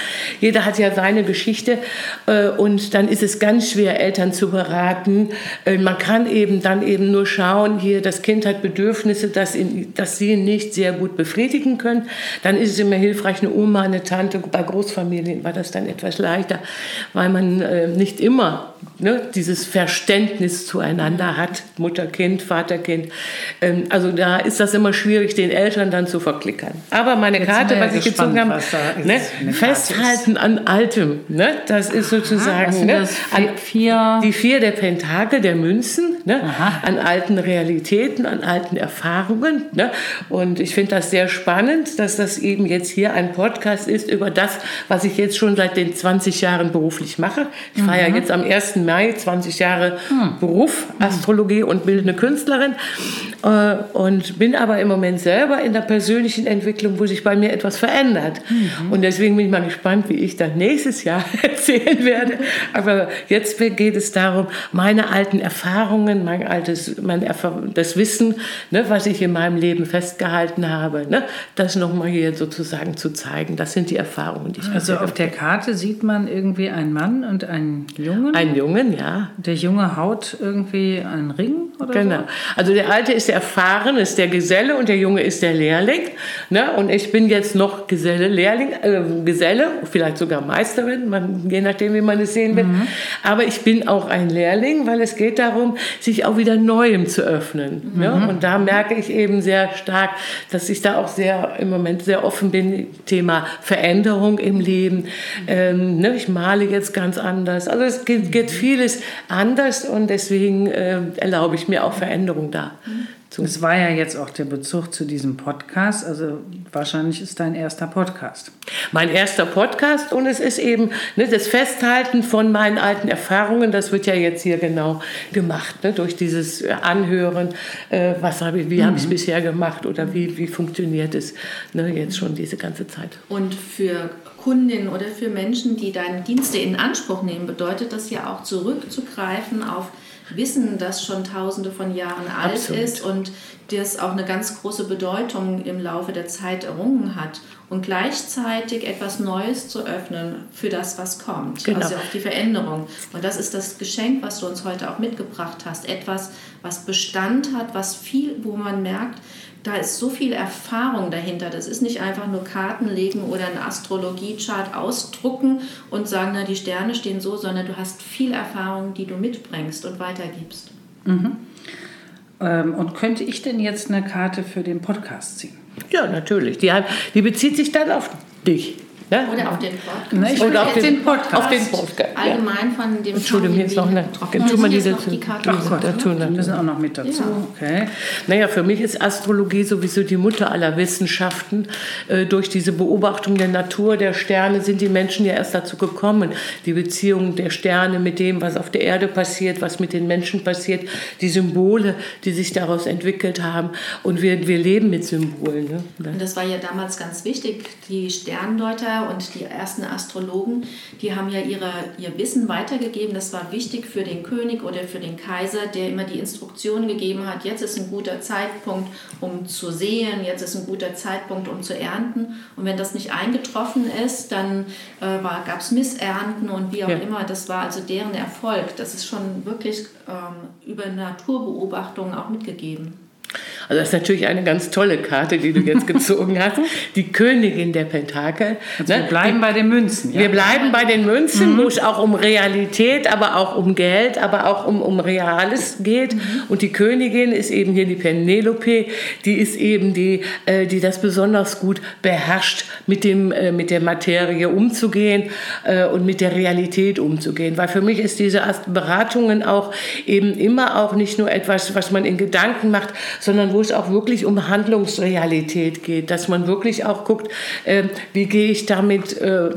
Jeder hat ja seine Geschichte äh, und dann ist es ganz schwer, Eltern zu beraten. Äh, man kann eben dann eben nur schauen, hier, das Kind hat Bedürfnisse, dass, ihn, dass sie nicht sehr gut befriedigen können. Dann ist es immer hilfreich, eine Oma, eine Tante. Bei Großfamilien war das dann etwas leichter, weil man äh, nicht immer ne, dieses Verständnis zueinander hat, Mutter, Kind, Vater, Kind. Ähm, also da ist das immer schwierig, den Eltern dann zu verklickern. Aber meine Jetzt Karte, was ja ich gespannt, gezogen habe, ne, festhalten an Altem, ne, das ist sozusagen sind ne, an, Vier- die vier der Pentakel der Münzen, ne, Aha. an alten Realitäten, an alten Erfahrungen. Ne, und ich finde das sehr spannend, dass das eben jetzt hier ein Podcast ist über das, was ich jetzt schon seit den 20 Jahren beruflich mache. Ich feiere ja Mhm. jetzt am 1. Mai 20 Jahre Hm. Beruf, Astrologie und bildende Künstlerin. Äh, Und bin aber im Moment selber in der persönlichen Entwicklung, wo sich bei mir etwas verändert. Mhm. Und deswegen bin ich mal gespannt, wie ich dann nächstes Jahr erzählen werde. Aber jetzt geht es darum, meine alten Erfahrungen, mein altes, mein Erfa das Wissen, ne, was ich in meinem Leben festgehalten habe, ne, das nochmal hier sozusagen zu zeigen. Das sind die Erfahrungen, die ich Also auf der Karte sieht man irgendwie einen Mann und einen Jungen. Einen Jungen, ja. der Junge haut irgendwie einen Ring oder Genau. Also der Alte ist der Erfahren, ist der Geselle und der Junge ist der Lehrling. Ne? Und ich bin jetzt noch Geselle, Lehrling, äh, Geselle, vielleicht sogar Meisterin, man, je nachdem, wie man es sehen will. Aber ich bin auch ein Lehrling, weil es geht darum, sich auch wieder Neuem zu öffnen. Ne? Und da merke ich eben sehr stark, dass ich da auch sehr im Moment sehr offen bin, Thema Veränderung im Leben. Ähm, ne? Ich male jetzt ganz anders. Also es geht, geht vieles anders und deswegen äh, erlaube ich mir auch Veränderung da. So. Es war ja jetzt auch der Bezug zu diesem Podcast. Also wahrscheinlich ist dein erster Podcast. Mein erster Podcast und es ist eben ne, das Festhalten von meinen alten Erfahrungen, das wird ja jetzt hier genau gemacht, ne, durch dieses äh, Anhören, äh, was habe ich, wie habe ich es bisher gemacht oder wie, wie funktioniert es ne, jetzt schon diese ganze Zeit. Und für Kundinnen oder für Menschen, die deine Dienste in Anspruch nehmen, bedeutet das ja auch zurückzugreifen auf Wissen, das schon tausende von Jahren alt Absolut. ist und das auch eine ganz große Bedeutung im Laufe der Zeit errungen hat. Und gleichzeitig etwas Neues zu öffnen für das, was kommt, Genau. also auf die Veränderung. Und das ist das Geschenk, was du uns heute auch mitgebracht hast. Etwas, was Bestand hat, was viel, wo man merkt, da ist so viel Erfahrung dahinter. Das ist nicht einfach nur Karten legen oder einen Astrologiechart ausdrucken und sagen, na, die Sterne stehen so, sondern du hast viel Erfahrung, die du mitbringst und weitergibst. Ähm, und könnte ich denn jetzt eine Karte für den Podcast ziehen? Ja, natürlich. Die, die bezieht sich dann auf dich. Ne? Oder auf den Podcast. Na, ich Oder will auf den, Podcast. Auf den Podcast. Ja. Allgemein von dem Entschuldigung, Song, jetzt noch wir eine. getroffen Tu haben. mal die dazu. die Karte. Ach Gott, dazu, die ne? müssen auch noch mit dazu. Okay. Naja, für mich ist Astrologie sowieso die Mutter aller Wissenschaften. Äh, durch diese Beobachtung der Natur, der Sterne sind die Menschen ja erst dazu gekommen, die Beziehung der Sterne mit dem, was auf der Erde passiert, was mit den Menschen passiert, die Symbole, die sich daraus entwickelt haben. Und wir, wir leben mit Symbolen. Ne? Und das war ja damals ganz wichtig. Die Sterndeuter und die ersten Astrologen, die haben ja ihre, ihr Wissen weitergegeben. Das war wichtig für den König oder für den Kaiser, der immer die Instruktionen gegeben hat, jetzt ist ein guter Zeitpunkt, um zu sehen, jetzt ist ein guter Zeitpunkt, um zu ernten. Und wenn das nicht eingetroffen ist, dann äh, gab es Missernten und wie auch Ja. immer. Das war also deren Erfolg. Das ist schon wirklich ähm, über Naturbeobachtungen auch mitgegeben. Also das ist natürlich eine ganz tolle Karte, die du jetzt gezogen hast. Die Königin der Pentakel. Also wir bleiben bei den Münzen. Ja? Wir bleiben bei den Münzen, wo es auch um Realität, aber auch um Geld, aber auch um, um Reales geht. Und die Königin ist eben hier die Penelope, die ist eben die, äh, die das besonders gut beherrscht, mit, dem, äh, mit der Materie umzugehen äh, und mit der Realität umzugehen. Weil für mich ist diese Beratungen auch eben immer auch nicht nur etwas, was man in Gedanken macht, sondern wo es auch wirklich um Handlungsrealität geht, dass man wirklich auch guckt, äh, wie gehe ich damit äh,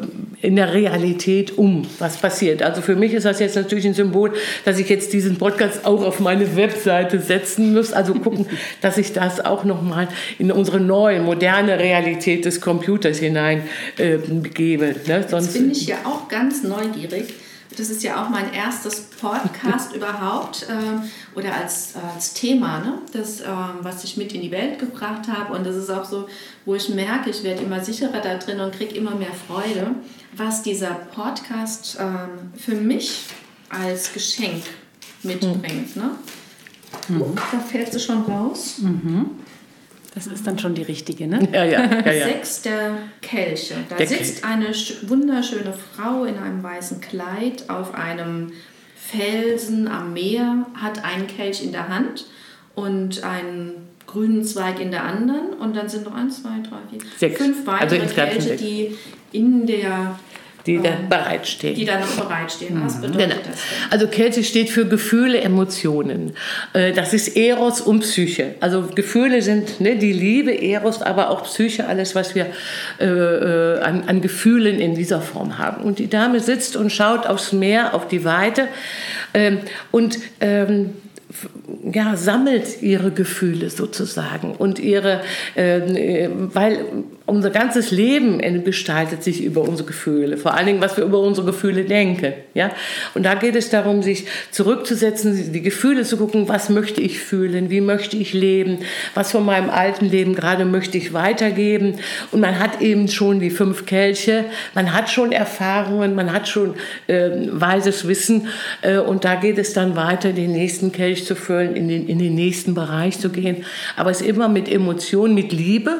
in der Realität um, was passiert. Also für mich ist das jetzt natürlich ein Symbol, dass ich jetzt diesen Podcast auch auf meine Webseite setzen muss, also gucken, dass ich das auch nochmal in unsere neue, moderne Realität des Computers hinein äh, gebe. Ne? Jetzt bin ich ja auch ganz neugierig. Das ist ja auch mein erstes Podcast überhaupt ähm, oder als, als Thema, ne? das, ähm, was ich mit in die Welt gebracht habe. Und das ist auch so, wo ich merke, ich werde immer sicherer da drin und kriege immer mehr Freude, was dieser Podcast ähm, für mich als Geschenk mitbringt. Ne? Oh, da fällt sie schon raus. Das ist dann schon die richtige, ne? ja, ja, ja, ja. Sechs der Kelche. Da Der sitzt eine sch- wunderschöne Frau in einem weißen Kleid auf einem Felsen am Meer, hat einen Kelch in der Hand und einen grünen Zweig in der anderen. Und dann sind noch eins, zwei, drei, vier, Sechs. fünf Also weitere insgesamt Kelche, die in der Die da ähm, bereitstehen. die da noch bereitstehen. Was bedeutet Genau. das denn? Also Kälte steht für Gefühle, Emotionen. Äh, Das ist Eros und Psyche. Also Gefühle sind ne, die Liebe, Eros, aber auch Psyche, alles, was wir äh, äh, an, an Gefühlen in dieser Form haben. Und die Dame sitzt und schaut aufs Meer, auf die Weite ähm, und ähm, ja, sammelt ihre Gefühle sozusagen und ihre, ähm, äh, weil unser ganzes Leben gestaltet sich über unsere Gefühle, vor allen Dingen, was wir über unsere Gefühle denken. Ja? Und da geht es darum, sich zurückzusetzen, die Gefühle zu gucken, was möchte ich fühlen, wie möchte ich leben, was von meinem alten Leben gerade möchte ich weitergeben. Und man hat eben schon die fünf Kelche, man hat schon Erfahrungen, man hat schon äh, weises Wissen äh, und da geht es dann weiter, den nächsten Kelch zu füllen, in den, in den nächsten Bereich zu gehen. Aber es ist immer mit Emotionen, mit Liebe,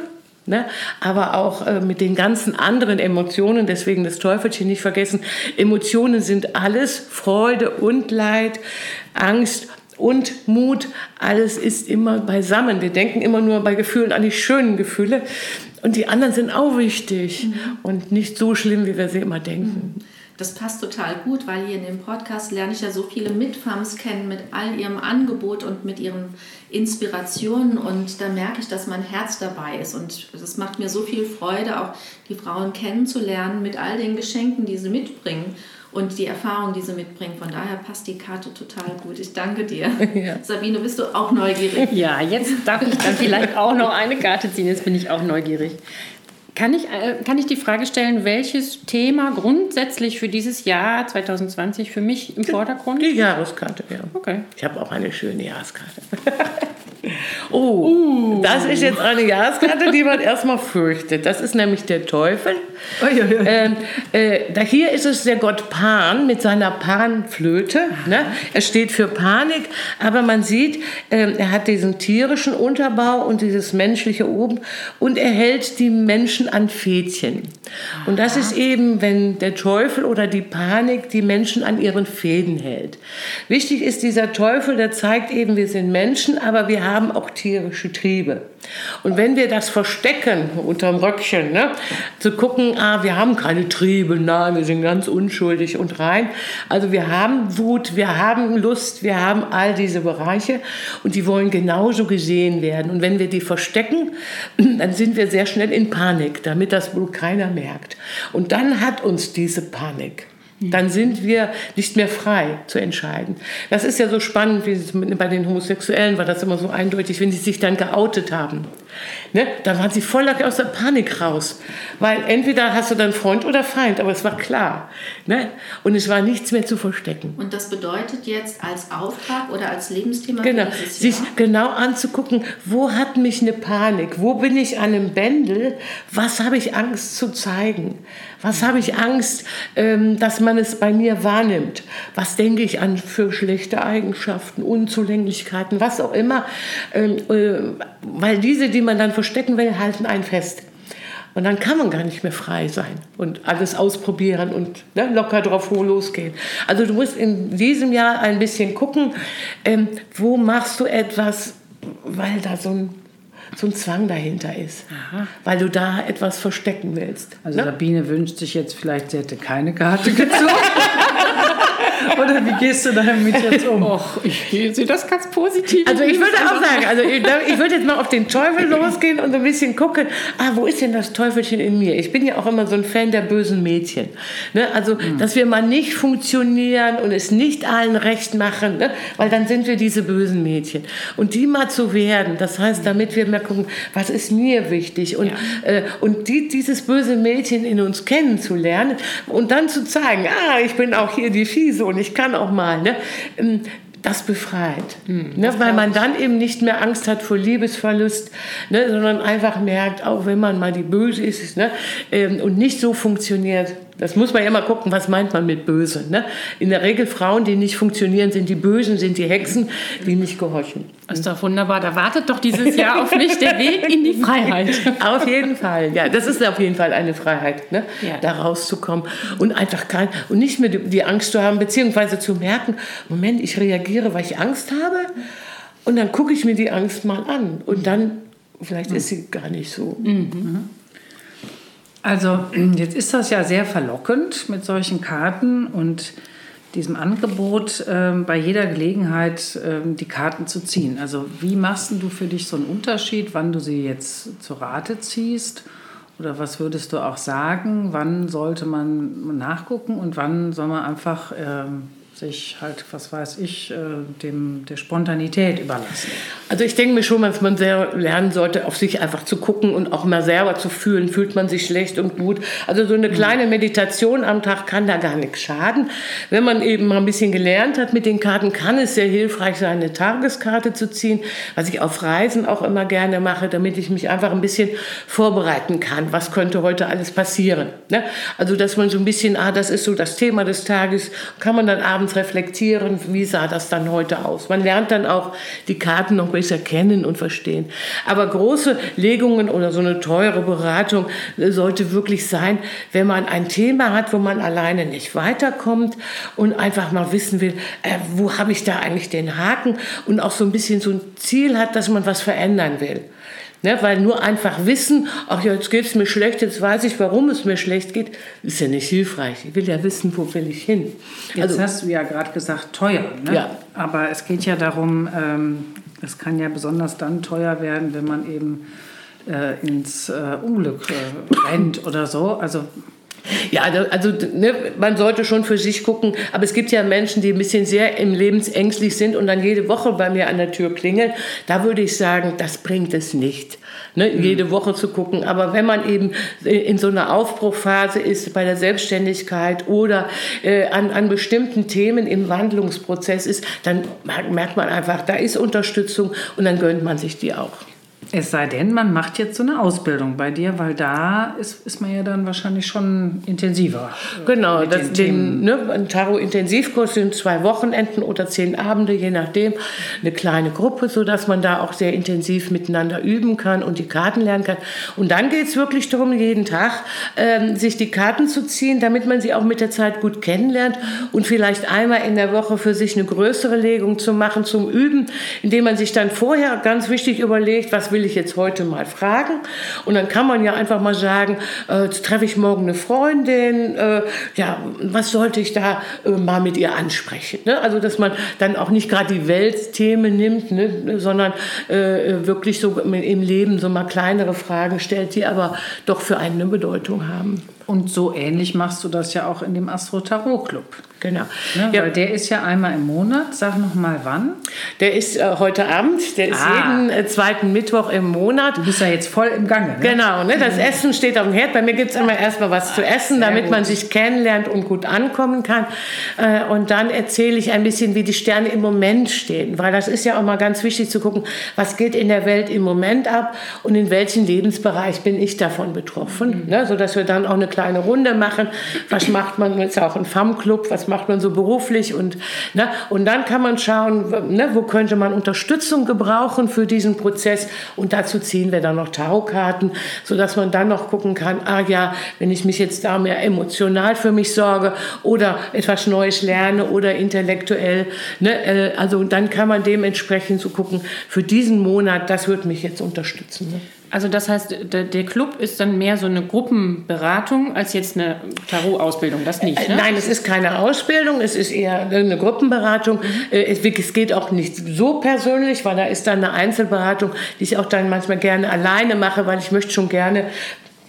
Ne? Aber auch äh, mit den ganzen anderen Emotionen, deswegen das Teufelchen nicht vergessen. Emotionen sind alles, Freude und Leid, Angst und Mut, alles ist immer beisammen. Wir denken immer nur bei Gefühlen an die schönen Gefühle und die anderen sind auch wichtig und nicht so schlimm, wie wir sie immer denken. Das passt total gut, weil hier in dem Podcast lerne ich ja so viele Mitfams kennen mit all ihrem Angebot und mit ihren Inspirationen und da merke ich, dass mein Herz dabei ist und das macht mir so viel Freude, auch die Frauen kennenzulernen mit all den Geschenken, die sie mitbringen und die Erfahrung, die sie mitbringen. Von daher passt die Karte total gut. Ich danke dir. Ja. Sabine, bist du auch neugierig? Ja, jetzt darf ich dann vielleicht auch noch eine Karte ziehen. Jetzt bin ich auch neugierig. Kann ich, äh, kann ich die Frage stellen, welches Thema grundsätzlich für dieses Jahr 2020 für mich im Vordergrund Die Jahreskarte, ja. Okay. Ich habe auch eine schöne Jahreskarte. Oh, das ist jetzt eine Jahreskarte, die man erstmal fürchtet. Das ist nämlich der Teufel. Ähm, äh, da hier ist es der Gott Pan mit seiner Panflöte. Ne? Er steht für Panik, aber man sieht, äh, er hat diesen tierischen Unterbau und dieses menschliche oben und er hält die Menschen an Fädchen. Und das ist eben, wenn der Teufel oder die Panik die Menschen an ihren Fäden hält. Wichtig ist dieser Teufel, der zeigt eben, wir sind Menschen, aber wir haben auch tierische Triebe. Und wenn wir das verstecken unterm Röckchen, ne, zu gucken, ah, wir haben keine Triebe, nein, wir sind ganz unschuldig und rein. Also wir haben Wut, wir haben Lust, wir haben all diese Bereiche und die wollen genauso gesehen werden. Und wenn wir die verstecken, dann sind wir sehr schnell in Panik, damit das wohl keiner merkt. Und dann hat uns diese Panik. Dann sind wir nicht mehr frei zu entscheiden. Das ist ja so spannend, wie bei den Homosexuellen war das immer so eindeutig, wenn sie sich dann geoutet haben. Ne? Da waren sie voll aus der Panik raus. Weil entweder hast du dann Freund oder Feind, aber es war klar. Ne? Und es war nichts mehr zu verstecken. Und das bedeutet jetzt als Auftrag oder als Lebensthema genau, sich genau anzugucken, wo hat mich eine Panik, wo bin ich an einem Bändel, was habe ich Angst zu zeigen, was habe ich Angst, ähm, dass man es bei mir wahrnimmt, was denke ich an für schlechte Eigenschaften, Unzulänglichkeiten, was auch immer, ähm, äh, weil diese, die man dann verstecken will, halten einen fest. Und dann kann man gar nicht mehr frei sein und alles ausprobieren und ne, locker drauf losgehen. Also du musst in diesem Jahr ein bisschen gucken, ähm, wo machst du etwas, weil da so ein, so ein Zwang dahinter ist. Aha. Weil du da etwas verstecken willst. Also ne? Sabine wünscht sich jetzt vielleicht, sie hätte keine Karte gezogen. Oder wie gehst du damit jetzt um? Och, ich sehe das ganz positiv. Also ich würde auch sagen, also ich, ich würde jetzt mal auf den Teufel losgehen und so ein bisschen gucken, ah, wo ist denn das Teufelchen in mir? Ich bin ja auch immer so ein Fan der bösen Mädchen. Ne? Also, mhm. dass wir mal nicht funktionieren und es nicht allen recht machen, ne? weil dann sind wir diese bösen Mädchen. Und die mal zu werden, das heißt, damit wir mal gucken, was ist mir wichtig und, ja. äh, und die, dieses böse Mädchen in uns kennenzulernen und dann zu zeigen, ah, ich bin auch hier die Fiese und ich kann auch mal. Ne? Ähm, das befreit. Hm, ne? Weil man dann eben nicht mehr Angst hat vor Liebesverlust, ne? sondern einfach merkt, auch wenn man mal die Böse ist ne? Ähm, und nicht so funktioniert, das muss man ja immer gucken, was meint man mit böse. Ne? In der Regel Frauen, die nicht funktionieren, sind die Bösen, sind die Hexen, die nicht gehorchen. Das ist doch wunderbar. Da wartet doch dieses Jahr auf mich der Weg in die Freiheit. auf jeden Fall, ja. Das ist auf jeden Fall eine Freiheit, ne? Ja. da rauszukommen und einfach kein, und nicht mehr die, die Angst zu haben, beziehungsweise zu merken, Moment, ich reagiere, weil ich Angst habe. Und dann gucke ich mir die Angst mal an. Und dann, vielleicht ist sie gar nicht so. Mhm. Also jetzt ist das ja sehr verlockend mit solchen Karten und diesem Angebot, äh, bei jeder Gelegenheit äh, die Karten zu ziehen. Also wie machst du für dich so einen Unterschied, wann du sie jetzt zur Rate ziehst? Oder was würdest du auch sagen? Wann sollte man nachgucken und wann soll man einfach ähm, sich halt, was weiß ich, äh, dem, der Spontanität überlassen. Also ich denke mir schon, dass man sehr lernen sollte, auf sich einfach zu gucken und auch mal selber zu fühlen, fühlt man sich schlecht und gut. Also so eine mhm. kleine Meditation am Tag kann da gar nichts schaden. Wenn man eben mal ein bisschen gelernt hat mit den Karten, kann es sehr hilfreich sein, eine Tageskarte zu ziehen, was ich auf Reisen auch immer gerne mache, damit ich mich einfach ein bisschen vorbereiten kann. Was könnte heute alles passieren? Ne? Also dass man so ein bisschen, ah, das ist so das Thema des Tages, kann man dann abends abends reflektieren, wie sah das dann heute aus. Man lernt dann auch die Karten noch besser kennen und verstehen. Aber große Legungen oder so eine teure Beratung sollte wirklich sein, wenn man ein Thema hat, wo man alleine nicht weiterkommt und einfach mal wissen will, äh, wo habe ich da eigentlich den Haken und auch so ein bisschen so ein Ziel hat, dass man was verändern will. Ne, weil nur einfach wissen, ach ja, jetzt geht es mir schlecht, jetzt weiß ich, warum es mir schlecht geht, ist ja nicht hilfreich. Ich will ja wissen, wo will ich hin. Jetzt also, hast du ja gerade gesagt, teuer. Ne? Ja. Aber es geht ja darum, ähm, es kann ja besonders dann teuer werden, wenn man eben äh, ins äh, Unglück äh, rennt oder so. Also Ja, also, also ne, man sollte schon für sich gucken, aber es gibt ja Menschen, die ein bisschen sehr im Lebensängstlich sind und dann jede Woche bei mir an der Tür klingeln. Da würde ich sagen, das bringt es nicht. Ne, mhm. jede Woche zu gucken. Aber wenn man eben in so einer Aufbruchphase ist bei der Selbstständigkeit oder äh, an, an bestimmten Themen im Wandlungsprozess ist, dann merkt man einfach, da ist Unterstützung und dann gönnt man sich die auch. Es sei denn, man macht jetzt so eine Ausbildung bei dir, weil da ist, ist man ja dann wahrscheinlich schon intensiver. Genau, das, den, ne, ein Tarot-Intensivkurs sind zwei Wochenenden oder zehn Abende, je nachdem, eine kleine Gruppe, sodass man da auch sehr intensiv miteinander üben kann und die Karten lernen kann. Und dann geht es wirklich darum, jeden Tag ähm, sich die Karten zu ziehen, damit man sie auch mit der Zeit gut kennenlernt und vielleicht einmal in der Woche für sich eine größere Legung zu machen, zum Üben, indem man sich dann vorher ganz wichtig überlegt, was will will ich jetzt heute mal fragen. Und dann kann man ja einfach mal sagen, äh, treffe ich morgen eine Freundin, äh, ja, was sollte ich da äh, mal mit ihr ansprechen? Ne? Also, dass man dann auch nicht gerade die Weltthemen nimmt, ne? sondern äh, wirklich so im Leben so mal kleinere Fragen stellt, die aber doch für einen eine Bedeutung haben. Und so ähnlich machst du das ja auch in dem Astro Tarot Club. Genau. Ne, ja. Weil der ist ja einmal im Monat. Sag noch mal wann. Der ist äh, heute Abend. Der ist ah. jeden äh, zweiten Mittwoch im Monat. Du bist ja jetzt voll im Gange. Ne? Genau. Ne? Das mhm. Essen steht auf dem Herd. Bei mir gibt es immer erstmal was zu essen, damit gut. man sich kennenlernt und gut ankommen kann. Äh, und dann erzähle ich ein bisschen, wie die Sterne im Moment stehen. Weil das ist ja auch mal ganz wichtig zu gucken, was geht in der Welt im Moment ab und in welchem Lebensbereich bin ich davon betroffen. Mhm. Ne? Sodass wir dann auch eine kleine Runde machen. Was macht man? Ist auch ein FAM-Club. Was macht man so beruflich und, ne, und dann kann man schauen, ne, wo könnte man Unterstützung gebrauchen für diesen Prozess und dazu ziehen wir dann noch Tarotkarten, sodass man dann noch gucken kann, ah ja, wenn ich mich jetzt da mehr emotional für mich sorge oder etwas Neues lerne oder intellektuell, ne, äh, also dann kann man dementsprechend so gucken, für diesen Monat, das wird mich jetzt unterstützen. Ne? Also das heißt, der, der, Club ist dann mehr so eine Gruppenberatung als jetzt eine Tarot-Ausbildung, das nicht? Ne? Nein, es ist keine Ausbildung, es ist eher eine Gruppenberatung. Es, es geht auch nicht so persönlich, weil da ist dann eine Einzelberatung, die ich auch dann manchmal gerne alleine mache, weil ich möchte schon gerne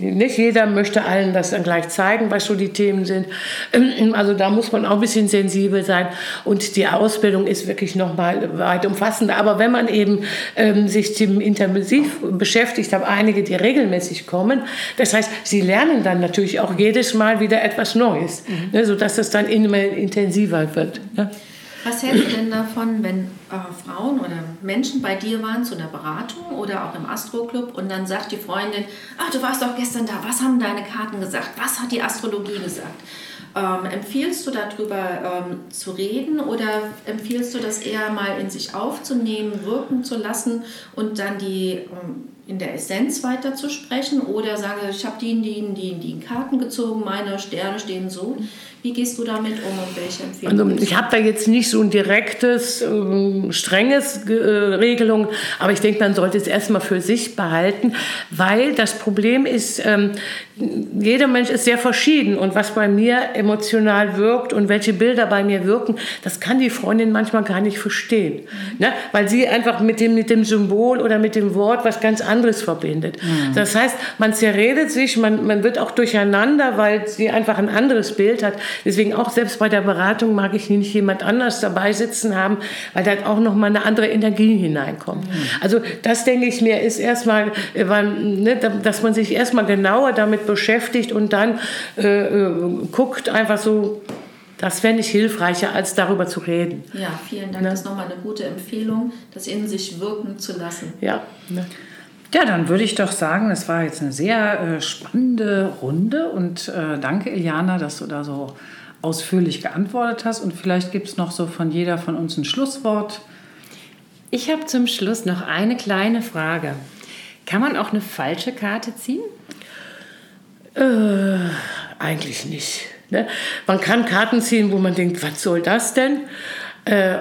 nicht jeder möchte allen das dann gleich zeigen, was so die Themen sind. Ähm, also da muss man auch ein bisschen sensibel sein. Und die Ausbildung ist wirklich nochmal weit umfassender. Aber wenn man eben ähm, sich intensiv beschäftigt, habe einige, die regelmäßig kommen. Das heißt, sie lernen dann natürlich auch jedes Mal wieder etwas Neues, mhm. ne, sodass es dann immer intensiver wird. Ja. Was hältst du denn davon, wenn äh, Frauen oder Menschen bei dir waren zu einer Beratung oder auch im Astro-Club und dann sagt die Freundin, ach, du warst doch gestern da, was haben deine Karten gesagt, was hat die Astrologie gesagt? Ähm, empfiehlst du darüber ähm, zu reden oder empfiehlst du das eher mal in sich aufzunehmen, wirken zu lassen und dann die ähm, in der Essenz weiterzusprechen oder sage, ich habe die, die, die, die Karten gezogen, meine Sterne stehen so. Wie gehst du damit um und welche Empfehlungen? Also ich habe da jetzt nicht so ein direktes, äh, strenges äh, Regelung, aber ich denke, man sollte es erstmal für sich behalten, weil das Problem ist, ähm, jeder Mensch ist sehr verschieden und was bei mir emotional wirkt und welche Bilder bei mir wirken, das kann die Freundin manchmal gar nicht verstehen, mhm. ne? weil sie einfach mit dem, mit dem Symbol oder mit dem Wort was ganz anderes verbindet. Mhm. Das heißt, man zerredet sich, man, man wird auch durcheinander, weil sie einfach ein anderes Bild hat. Deswegen auch selbst bei der Beratung mag ich nicht jemand anders dabei sitzen haben, weil da auch noch mal eine andere Energie hineinkommt. Mhm. Also das denke ich mir ist erstmal, äh, ne, dass man sich erstmal genauer damit beschäftigt und dann äh, äh guckt einfach so, das wäre nicht hilfreicher, als darüber zu reden. Ja, vielen Dank. Ne? Das ist nochmal eine gute Empfehlung, das in sich wirken zu lassen. Ja. Ne? Ja, dann würde ich doch sagen, es war jetzt eine sehr äh, spannende Runde und äh, danke, Iliana, dass du da so ausführlich geantwortet hast. Und vielleicht gibt es noch so von jeder von uns ein Schlusswort. Ich habe zum Schluss noch eine kleine Frage. Kann man auch eine falsche Karte ziehen? Äh, eigentlich nicht. Ne? Man kann Karten ziehen, wo man denkt, was soll das denn? Äh,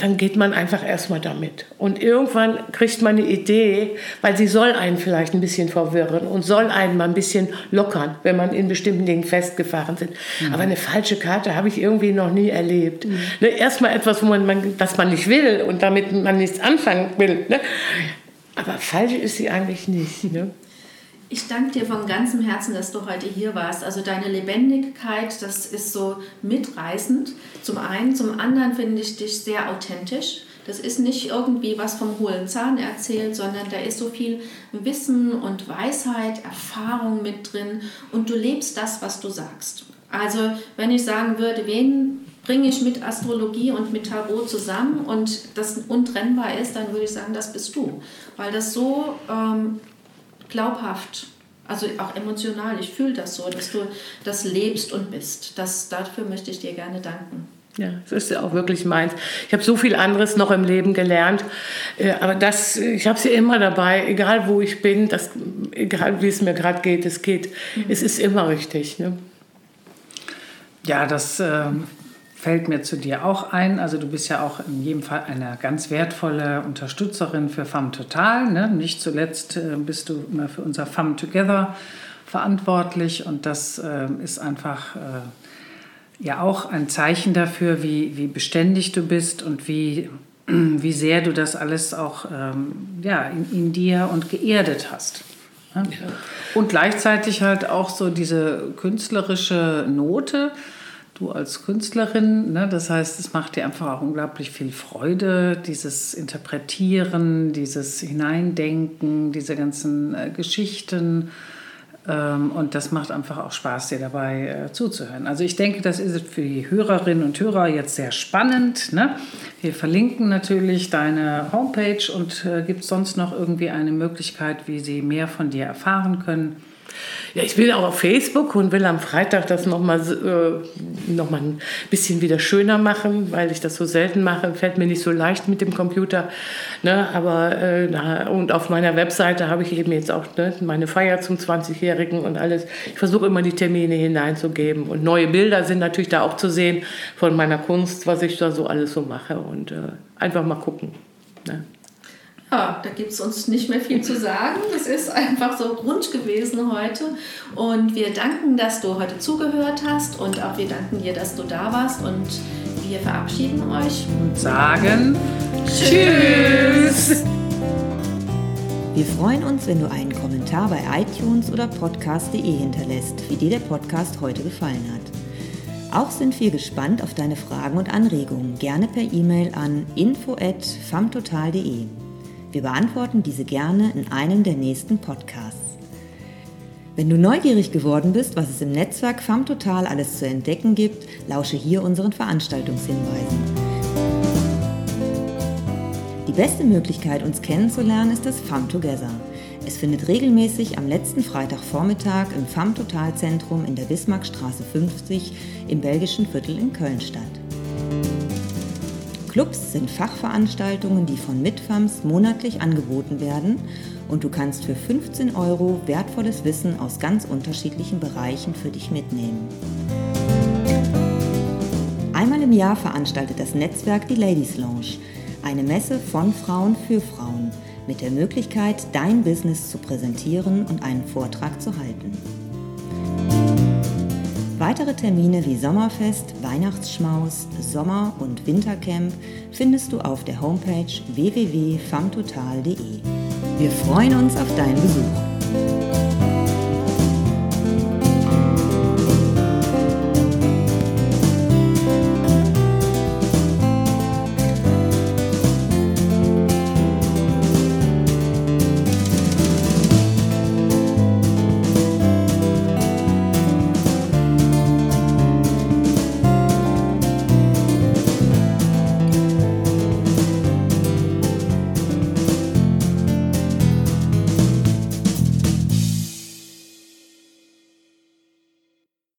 dann geht man einfach erstmal damit. Und irgendwann kriegt man eine Idee, weil sie soll einen vielleicht ein bisschen verwirren und soll einen mal ein bisschen lockern, wenn man in bestimmten Dingen festgefahren sind. Mhm. Aber eine falsche Karte habe ich irgendwie noch nie erlebt. Mhm. Ne, erstmal etwas, wo man, man, das man nicht will und damit man nichts anfangen will. Ne? Aber falsch ist sie eigentlich nicht. Ne? Ich danke dir von ganzem Herzen, dass du heute hier warst. Also deine Lebendigkeit, das ist so mitreißend. Zum einen, zum anderen finde ich dich sehr authentisch. Das ist nicht irgendwie was vom hohlen Zahn erzählt, sondern da ist so viel Wissen und Weisheit, Erfahrung mit drin und du lebst das, was du sagst. Also wenn ich sagen würde, wen bringe ich mit Astrologie und mit Tarot zusammen und das untrennbar ist, dann würde ich sagen, das bist du. Weil das so ähm, glaubhaft, also auch emotional, ich fühle das so, dass du das lebst und bist. Das, dafür möchte ich dir gerne danken. Ja, das ist ja auch wirklich meins. Ich habe so viel anderes noch im Leben gelernt, äh, aber das, ich habe sie immer dabei, egal wo ich bin, das, egal wie es mir gerade geht, es geht. Mhm. Es ist immer richtig. Ne? Ja, das äh, fällt mir zu dir auch ein. Also du bist ja auch in jedem Fall eine ganz wertvolle Unterstützerin für Femme Total. Ne? Nicht zuletzt äh, bist du immer für unser Femme Together verantwortlich und das äh, ist einfach äh, ja auch ein Zeichen dafür, wie, wie beständig du bist und wie, wie sehr du das alles auch ähm, ja, in, in dir und geerdet hast. Ne? Ja. Und gleichzeitig halt auch so diese künstlerische Note du als Künstlerin. Ne? Das heißt, es macht dir einfach auch unglaublich viel Freude, dieses Interpretieren, dieses Hineindenken, diese ganzen äh, Geschichten. Ähm, und das macht einfach auch Spaß, dir dabei äh, zuzuhören. Also ich denke, das ist für die Hörerinnen und Hörer jetzt sehr spannend. Ne? Wir verlinken natürlich deine Homepage und äh, gibt es sonst noch irgendwie eine Möglichkeit, wie sie mehr von dir erfahren können? Ja, ich bin auch auf Facebook und will am Freitag das nochmal äh, noch ein bisschen wieder schöner machen, weil ich das so selten mache. Fällt mir nicht so leicht mit dem Computer. Ne? Aber äh, na, und auf meiner Webseite habe ich eben jetzt auch ne, meine Feier zum 20-Jährigen und alles. Ich versuche immer die Termine hineinzugeben. Und neue Bilder sind natürlich da auch zu sehen von meiner Kunst, was ich da so alles so mache. Und äh, einfach mal gucken. Ne? Ja, da gibt es uns nicht mehr viel zu sagen. Das ist einfach so rund gewesen heute. Und wir danken, dass du heute zugehört hast und auch wir danken dir, dass du da warst. Und wir verabschieden euch und sagen Tschüss. Wir freuen uns, wenn du einen Kommentar bei iTunes oder podcast.de hinterlässt, wie dir der Podcast heute gefallen hat. Auch sind wir gespannt auf deine Fragen und Anregungen, gerne per E-Mail an info@famtotal.de. Wir beantworten diese gerne in einem der nächsten Podcasts. Wenn du neugierig geworden bist, was es im Netzwerk FAM Total alles zu entdecken gibt, lausche hier unseren Veranstaltungshinweisen. Die beste Möglichkeit, uns kennenzulernen, ist das FAM Together. Es findet regelmäßig am letzten Freitagvormittag im FAM Total Zentrum in der Bismarckstraße 50 im belgischen Viertel in Köln statt. Clubs sind Fachveranstaltungen, die von Mitfams monatlich angeboten werden und du kannst für 15 Euro wertvolles Wissen aus ganz unterschiedlichen Bereichen für dich mitnehmen. Einmal im Jahr veranstaltet das Netzwerk die Ladies Lounge, eine Messe von Frauen für Frauen, mit der Möglichkeit, dein Business zu präsentieren und einen Vortrag zu halten. Weitere Termine wie Sommerfest, Weihnachtsschmaus, Sommer- und Wintercamp findest du auf der Homepage www.famtotal.de. Wir freuen uns auf deinen Besuch.